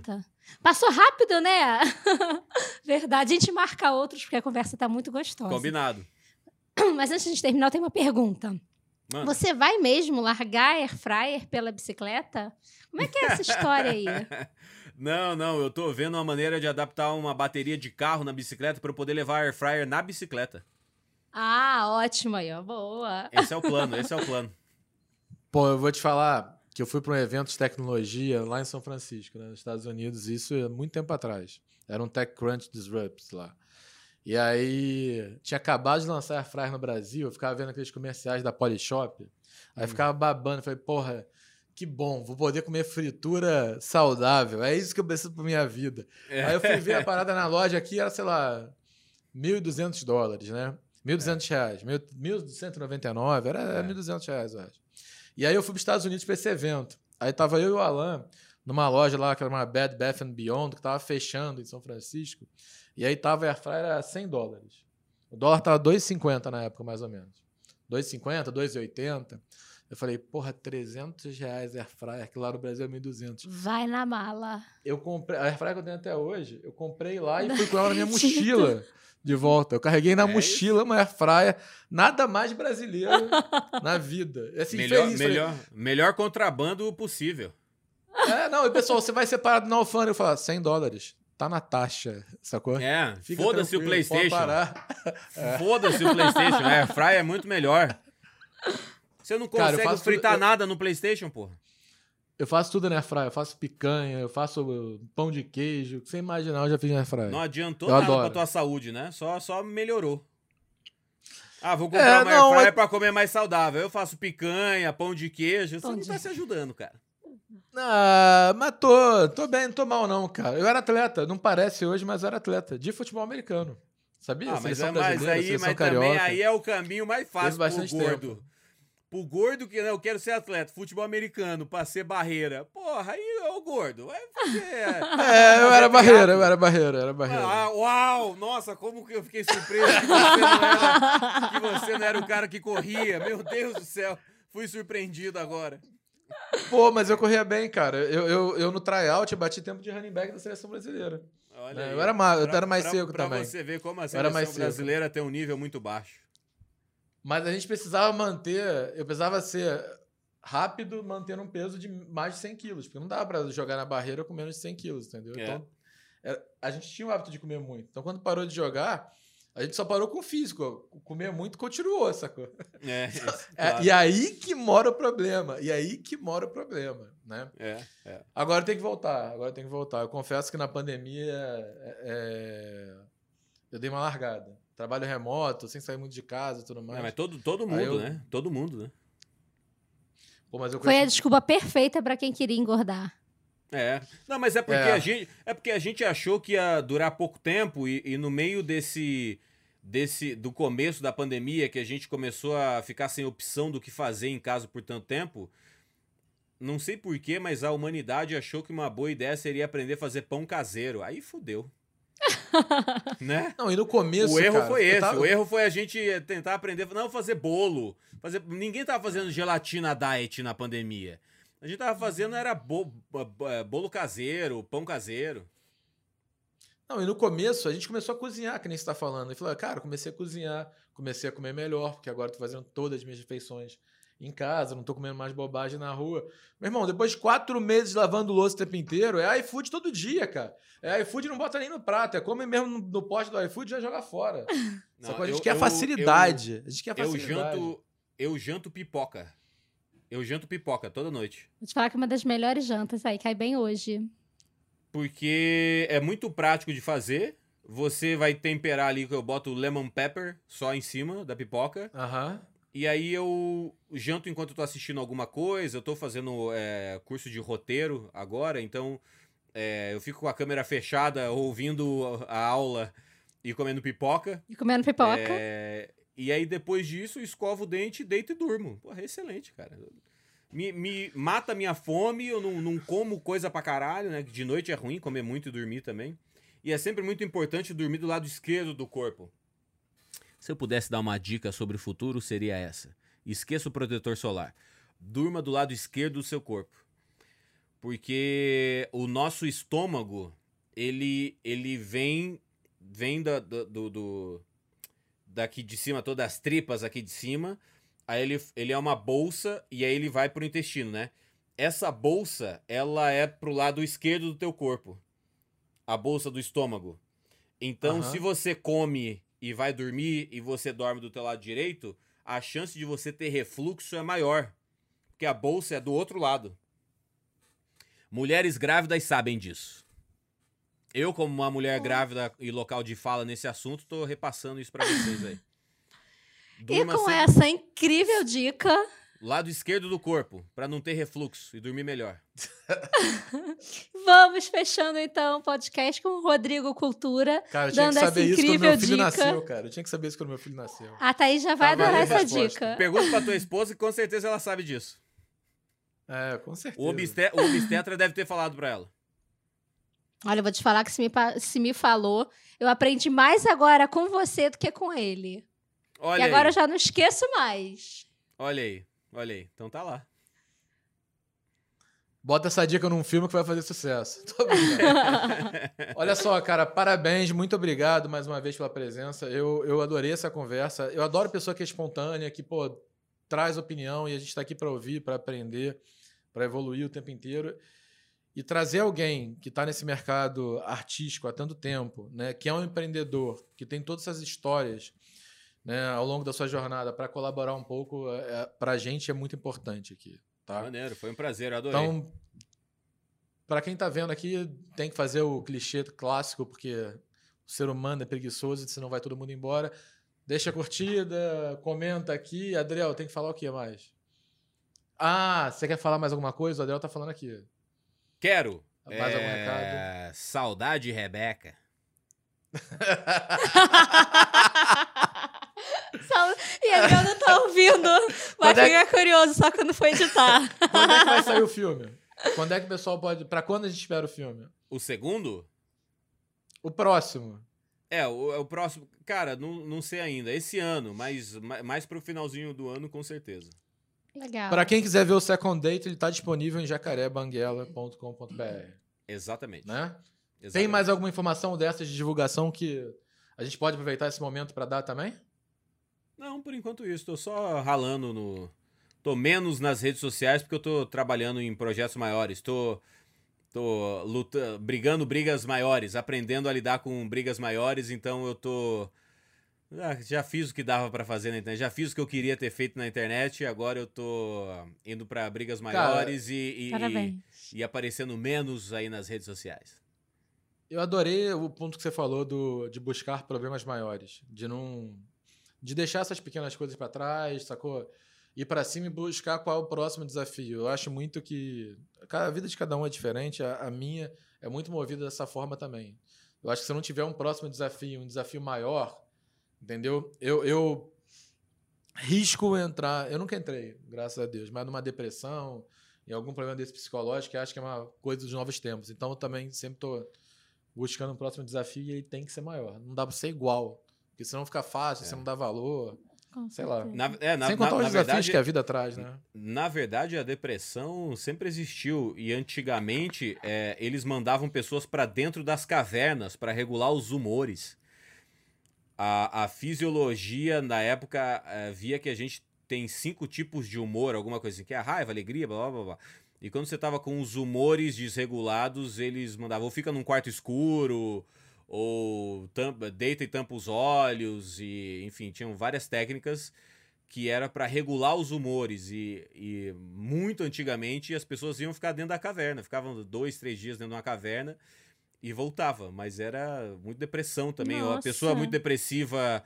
pergunta. Passou rápido, né? Verdade. A gente marca outros porque a conversa está muito gostosa. Combinado. Mas antes de a gente terminar, eu tenho uma pergunta. Mano. Você vai mesmo largar air fryer pela bicicleta? Como é que é essa história aí? Não, não, eu tô vendo uma maneira de adaptar uma bateria de carro na bicicleta para eu poder levar air fryer na bicicleta. Ah, ótimo aí, ó. Boa. Esse é o plano, esse é o plano. Pô, eu vou te falar que eu fui para um evento de tecnologia lá em São Francisco, né, nos Estados Unidos, isso há muito tempo atrás. Era um TechCrunch Disrupts lá. E aí tinha acabado de lançar a Fryer no Brasil, eu ficava vendo aqueles comerciais da Polishop, aí hum. ficava babando, falei, porra, que bom, vou poder comer fritura saudável, é isso que eu preciso para minha vida. É. Aí eu fui ver a parada na loja aqui, era, sei lá, 1.200 dólares, né? 1.200 é. reais. 1.199, era é. 1.200 reais, eu acho. E aí eu fui para os Estados Unidos para esse evento. Aí tava eu e o Alan numa loja lá, que era uma Bed Bath and Beyond, que tava fechando em São Francisco. E aí tava a Airfryer a 100 dólares. O dólar tava 2,50 na época, mais ou menos. 2,50, 2,80. Eu falei, porra, 300 reais Airfryer, aqui lá no Brasil é 1.200. Vai na mala. Eu comprei, a Airfryer que eu tenho até hoje, eu comprei lá e fui com ela na minha mochila de volta. Eu carreguei na é mochila isso? uma airfryer, nada mais brasileiro na vida. Assim, melhor, feliz, melhor, falei, melhor contrabando possível. É, não, e pessoal, você vai separado na alfândega e fala 100 dólares. Tá na taxa, sacou? É, foda-se o PlayStation. É. Foda-se o PlayStation. A airfryer é muito melhor. Você não consegue Cara, fritar tudo, nada no PlayStation, porra. Eu faço tudo na airfryer. Eu faço picanha, eu faço pão de queijo. Sem imaginar, eu já fiz na airfryer. Não adiantou eu nada adoro. pra tua saúde, né? Só, só melhorou. Ah, vou comprar é, uma não, airfryer é... pra comer mais saudável. Eu faço picanha, pão de queijo. Você não tá se ajudando, cara. Ah, mas tô, tô bem, não tô mal não, cara. Eu era atleta, não parece hoje, mas eu era atleta de futebol americano. Sabia? Ah, mas, é, mas aí, mas também aí é o caminho mais fácil pro gordo. Tempo. Pro gordo que não, eu quero ser atleta, futebol americano, pra ser barreira. Porra, aí o gordo, vai fazer. é, eu era barreira, eu era barreira, era barreira. Ah, uau! Nossa, como que eu fiquei surpreso que você, não era, que você não era o cara que corria. Meu Deus do céu, fui surpreendido agora. Pô, mas eu corria bem, cara. Eu, eu, eu no tryout bati tempo de running back da seleção brasileira. Olha é, aí. Eu era, mais, eu era mais pra, seco pra também. Pra você ver como a seleção brasileira tem um nível muito baixo. Mas a gente precisava manter, eu precisava ser rápido, mantendo um peso de mais de 100 quilos, porque não dava para jogar na barreira com menos de 100 quilos, entendeu? É. Então, é, a gente tinha o hábito de comer muito. Então, quando parou de jogar, a gente só parou com o físico. Comer muito continuou, sacou? É, é, claro. E aí que mora o problema. E aí que mora o problema, né? É, é. Agora tem que voltar. Agora tem que voltar. Eu confesso que na pandemia é, é eu dei uma largada trabalho remoto, sem sair muito de casa e tudo mais. É, mas todo, todo mundo, eu... né? Todo mundo, né? Pô, Foi a desculpa perfeita para quem queria engordar. É. Não, mas é porque, é. A gente, é porque a gente achou que ia durar pouco tempo e, e no meio desse desse do começo da pandemia, que a gente começou a ficar sem opção do que fazer em casa por tanto tempo, não sei porquê, mas a humanidade achou que uma boa ideia seria aprender a fazer pão caseiro. Aí fudeu. né? Não, e no começo. O erro cara, foi esse. Tava... O erro foi a gente tentar aprender. Não, fazer bolo. Fazer... Ninguém tava fazendo gelatina diet na pandemia. A gente tava fazendo era bo... bolo caseiro, pão caseiro. Não, e no começo a gente começou a cozinhar, que nem você tá falando. E falou, cara, comecei a cozinhar, comecei a comer melhor, porque agora tô fazendo todas as minhas refeições em casa, não tô comendo mais bobagem na rua. Meu irmão, depois de quatro meses lavando louça o tempo inteiro, é iFood todo dia, cara. É iFood não bota nem no prato, é come mesmo no, no poste do iFood e já joga fora. Não, Só que a gente eu, quer eu, facilidade. Eu, a gente quer facilidade. Eu janto, eu janto pipoca. Eu janto pipoca toda noite. Vou te falar que é uma das melhores jantas aí, cai bem hoje. Porque é muito prático de fazer. Você vai temperar ali, que eu boto lemon pepper só em cima da pipoca. Aham. Uhum. E aí eu janto enquanto eu tô assistindo alguma coisa, eu tô fazendo é, curso de roteiro agora, então é, eu fico com a câmera fechada, ouvindo a aula e comendo pipoca. E comendo pipoca. É, e aí depois disso, escovo o dente, deito e durmo. Porra, é excelente, cara. Me, me mata minha fome, eu não, não como coisa pra caralho, né? De noite é ruim comer muito e dormir também. E é sempre muito importante dormir do lado esquerdo do corpo. Se eu pudesse dar uma dica sobre o futuro, seria essa: esqueça o protetor solar. Durma do lado esquerdo do seu corpo. Porque o nosso estômago, ele, ele vem vem da, do, do, daqui de cima, todas as tripas aqui de cima. Aí ele, ele é uma bolsa e aí ele vai pro intestino, né? Essa bolsa, ela é pro lado esquerdo do teu corpo. A bolsa do estômago. Então, uhum. se você come e vai dormir e você dorme do teu lado direito, a chance de você ter refluxo é maior, porque a bolsa é do outro lado. Mulheres grávidas sabem disso. Eu, como uma mulher grávida e local de fala nesse assunto, estou repassando isso para vocês aí. Durma e com sempre... essa incrível dica, Lado esquerdo do corpo, para não ter refluxo e dormir melhor. Vamos fechando então o podcast com o Rodrigo Cultura. Cara, eu tinha que saber isso quando meu filho dica. nasceu, cara. Eu tinha que saber isso quando meu filho nasceu. A Thaís já vai dar essa dica. Pergunta pra tua esposa que com certeza ela sabe disso. É, com certeza. O, obstet o obstetra deve ter falado pra ela. Olha, eu vou te falar que se me, se me falou, eu aprendi mais agora com você do que com ele. Olha e agora aí. eu já não esqueço mais. Olha aí. Olha aí, então tá lá. Bota essa dica num filme que vai fazer sucesso. Olha só, cara, parabéns, muito obrigado mais uma vez pela presença. Eu, eu adorei essa conversa. Eu adoro pessoa que é espontânea, que, pô, traz opinião e a gente está aqui para ouvir, para aprender, para evoluir o tempo inteiro. E trazer alguém que está nesse mercado artístico há tanto tempo, né, que é um empreendedor, que tem todas essas histórias né, ao longo da sua jornada para colaborar um pouco, é, é para a gente é muito importante aqui. Tá? Maneiro, foi um prazer, adorei. Então, para quem está vendo aqui, tem que fazer o clichê clássico, porque o ser humano é preguiçoso, senão vai todo mundo embora. Deixa a curtida, comenta aqui. Adriel, tem que falar o que mais? Ah, você quer falar mais alguma coisa? O Adriel tá falando aqui. Quero. Mais é... algum recado? Saudade, Rebeca. E ele não tá ouvindo. Vai quando ficar é que... curioso só quando for editar. Quando é que vai sair o filme? Quando é que o pessoal pode. Pra quando a gente espera o filme? O segundo? O próximo. É, o, é o próximo. Cara, não, não sei ainda. Esse ano, mas mais pro finalzinho do ano, com certeza. Legal. Pra quem quiser ver o Second Date, ele tá disponível em jacarebanguela.com.br. Exatamente. Né? Exatamente. Tem mais alguma informação dessas de divulgação que a gente pode aproveitar esse momento para dar também? Não, por enquanto isso. Tô só ralando no. Tô menos nas redes sociais porque eu tô trabalhando em projetos maiores. Tô, tô luta, brigando brigas maiores, aprendendo a lidar com brigas maiores. Então eu tô. Ah, já fiz o que dava para fazer na internet, já fiz o que eu queria ter feito na internet. Agora eu tô indo para brigas maiores Cara, e, e, e, e aparecendo menos aí nas redes sociais. Eu adorei o ponto que você falou do, de buscar problemas maiores, de não de deixar essas pequenas coisas para trás, sacou? Ir para cima e buscar qual é o próximo desafio. Eu acho muito que a vida de cada um é diferente, a, a minha é muito movida dessa forma também. Eu acho que se não tiver um próximo desafio, um desafio maior, Entendeu? Eu, eu risco entrar. Eu nunca entrei, graças a Deus, mas numa depressão, em algum problema desse psicológico, que acho que é uma coisa dos novos tempos. Então eu também sempre estou buscando um próximo desafio e ele tem que ser maior. Não dá para ser igual. Porque senão fica fácil, é. você não dá valor. Com sei lá. Na, é, na, Sem contar na, os desafios verdade, que a vida traz, né? Na verdade, a depressão sempre existiu. E antigamente, é, eles mandavam pessoas para dentro das cavernas para regular os humores. A, a fisiologia, na época, é, via que a gente tem cinco tipos de humor, alguma coisa assim, que é a raiva, alegria, blá, blá, blá. E quando você tava com os humores desregulados, eles mandavam, ou fica num quarto escuro, ou tampa, deita e tampa os olhos, e enfim, tinham várias técnicas que era para regular os humores. E, e, muito antigamente as pessoas iam ficar dentro da caverna, ficavam dois, três dias dentro de uma caverna e voltava. Mas era muito depressão também. Nossa. A pessoa muito depressiva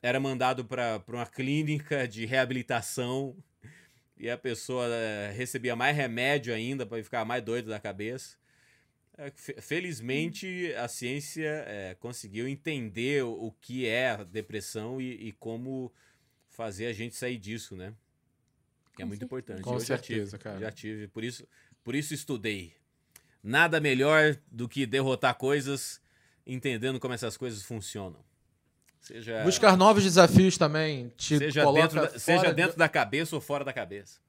era mandado para uma clínica de reabilitação e a pessoa eh, recebia mais remédio ainda para ficar mais doido da cabeça. É, felizmente, a ciência é, conseguiu entender o, o, que é a depressão e, e, como fazer a gente sair disso, né? Que é muito importante. Com Eu certeza, já tive, cara. Já tive, por isso, por isso estudei. Nada melhor do que derrotar coisas entendendo como essas coisas funcionam. Seja, Buscar novos desafios também. Te seja dentro, da, seja dentro da cabeça ou fora da cabeça.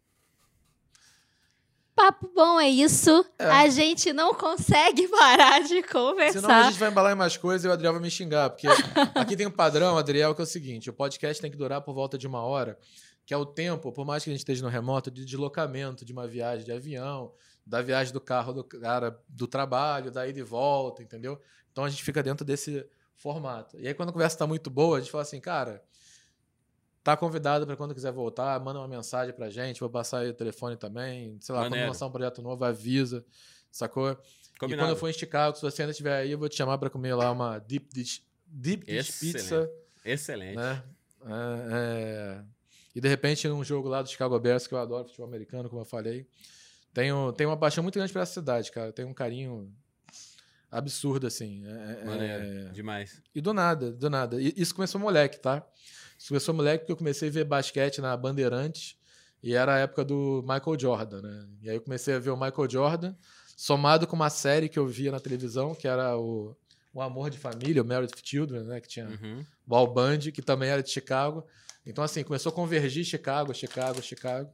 Papo bom é isso. É. A gente não consegue parar de conversar. Senão a gente vai embalar em mais coisas e o Adriel vai me xingar. Porque aqui tem um padrão, Adriel, que é o seguinte: o podcast tem que durar por volta de uma hora, que é o tempo, por mais que a gente esteja no remoto, de deslocamento de uma viagem de avião, da viagem do carro do cara do trabalho, da ida e volta, entendeu? Então a gente fica dentro desse formato. E aí, quando a conversa está muito boa, a gente fala assim, cara, tá convidado para quando quiser voltar, manda uma mensagem pra gente, vou passar aí o telefone também. Sei lá, Maneiro. quando lançar um projeto novo, avisa, sacou? Combinado. E quando eu for em Chicago, se você ainda estiver aí, eu vou te chamar para comer lá uma deep dish, deep dish pizza. Excelente. Né? É, é... E de repente, num jogo lá do Chicago Bears, que eu adoro futebol americano, como eu falei, tenho, tenho uma paixão muito grande essa cidade, cara. Tenho um carinho absurdo, assim. É, é Maneiro, é... demais. E do nada, do nada. E isso começou moleque, tá? Começou moleque porque eu comecei a ver basquete na Bandeirantes e era a época do Michael Jordan, né? E aí eu comecei a ver o Michael Jordan, somado com uma série que eu via na televisão, que era o, o Amor de Família, o Married Children, né? Que tinha uhum. o Al Bundy, que também era de Chicago. Então, assim, começou a convergir Chicago, Chicago, Chicago.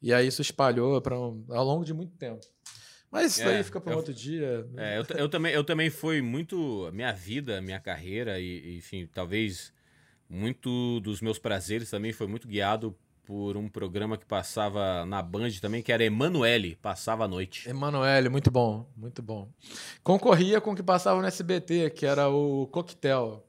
E aí isso espalhou para um, ao longo de muito tempo. Mas isso é, daí fica para um outro dia. Né? É, eu, eu, também, eu também fui muito. Minha vida, minha carreira, e, enfim, talvez muito dos meus prazeres também foi muito guiado por um programa que passava na Band também, que era Emanuele, passava à noite. Emanuele, muito bom, muito bom. Concorria com o que passava no SBT, que era o Coquetel.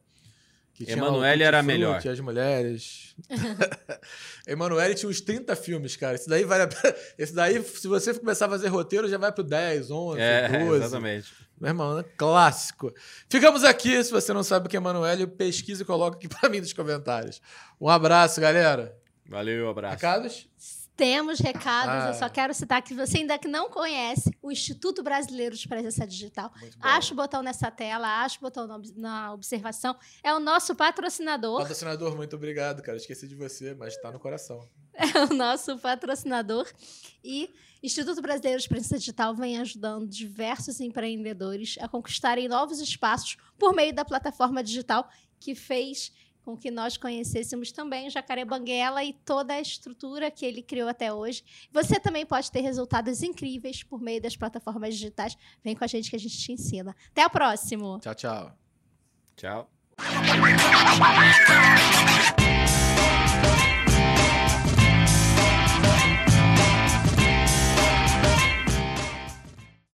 Emanuele era melhor. as mulheres. Emanuele tinha uns 30 filmes, cara. Esse daí vale a... Esse daí, se você começar a fazer roteiro, já vai pro 10, 11, é, 12. Exatamente. Meu irmão, né? clássico. Ficamos aqui. Se você não sabe o que é Emanuele, pesquisa e coloca aqui para mim nos comentários. Um abraço, galera. Valeu, abraço. Recados? Temos recados, ah. eu só quero citar que você ainda que não conhece o Instituto Brasileiro de Presença Digital. Acho o botão nessa tela, acho o botão na observação. É o nosso patrocinador. Patrocinador, muito obrigado, cara. Esqueci de você, mas está no coração. É o nosso patrocinador. E Instituto Brasileiro de Presença Digital vem ajudando diversos empreendedores a conquistarem novos espaços por meio da plataforma digital que fez com que nós conhecêssemos também o Jacaré Banguela e toda a estrutura que ele criou até hoje. Você também pode ter resultados incríveis por meio das plataformas digitais. Vem com a gente que a gente te ensina. Até o próximo. Tchau, tchau. Tchau.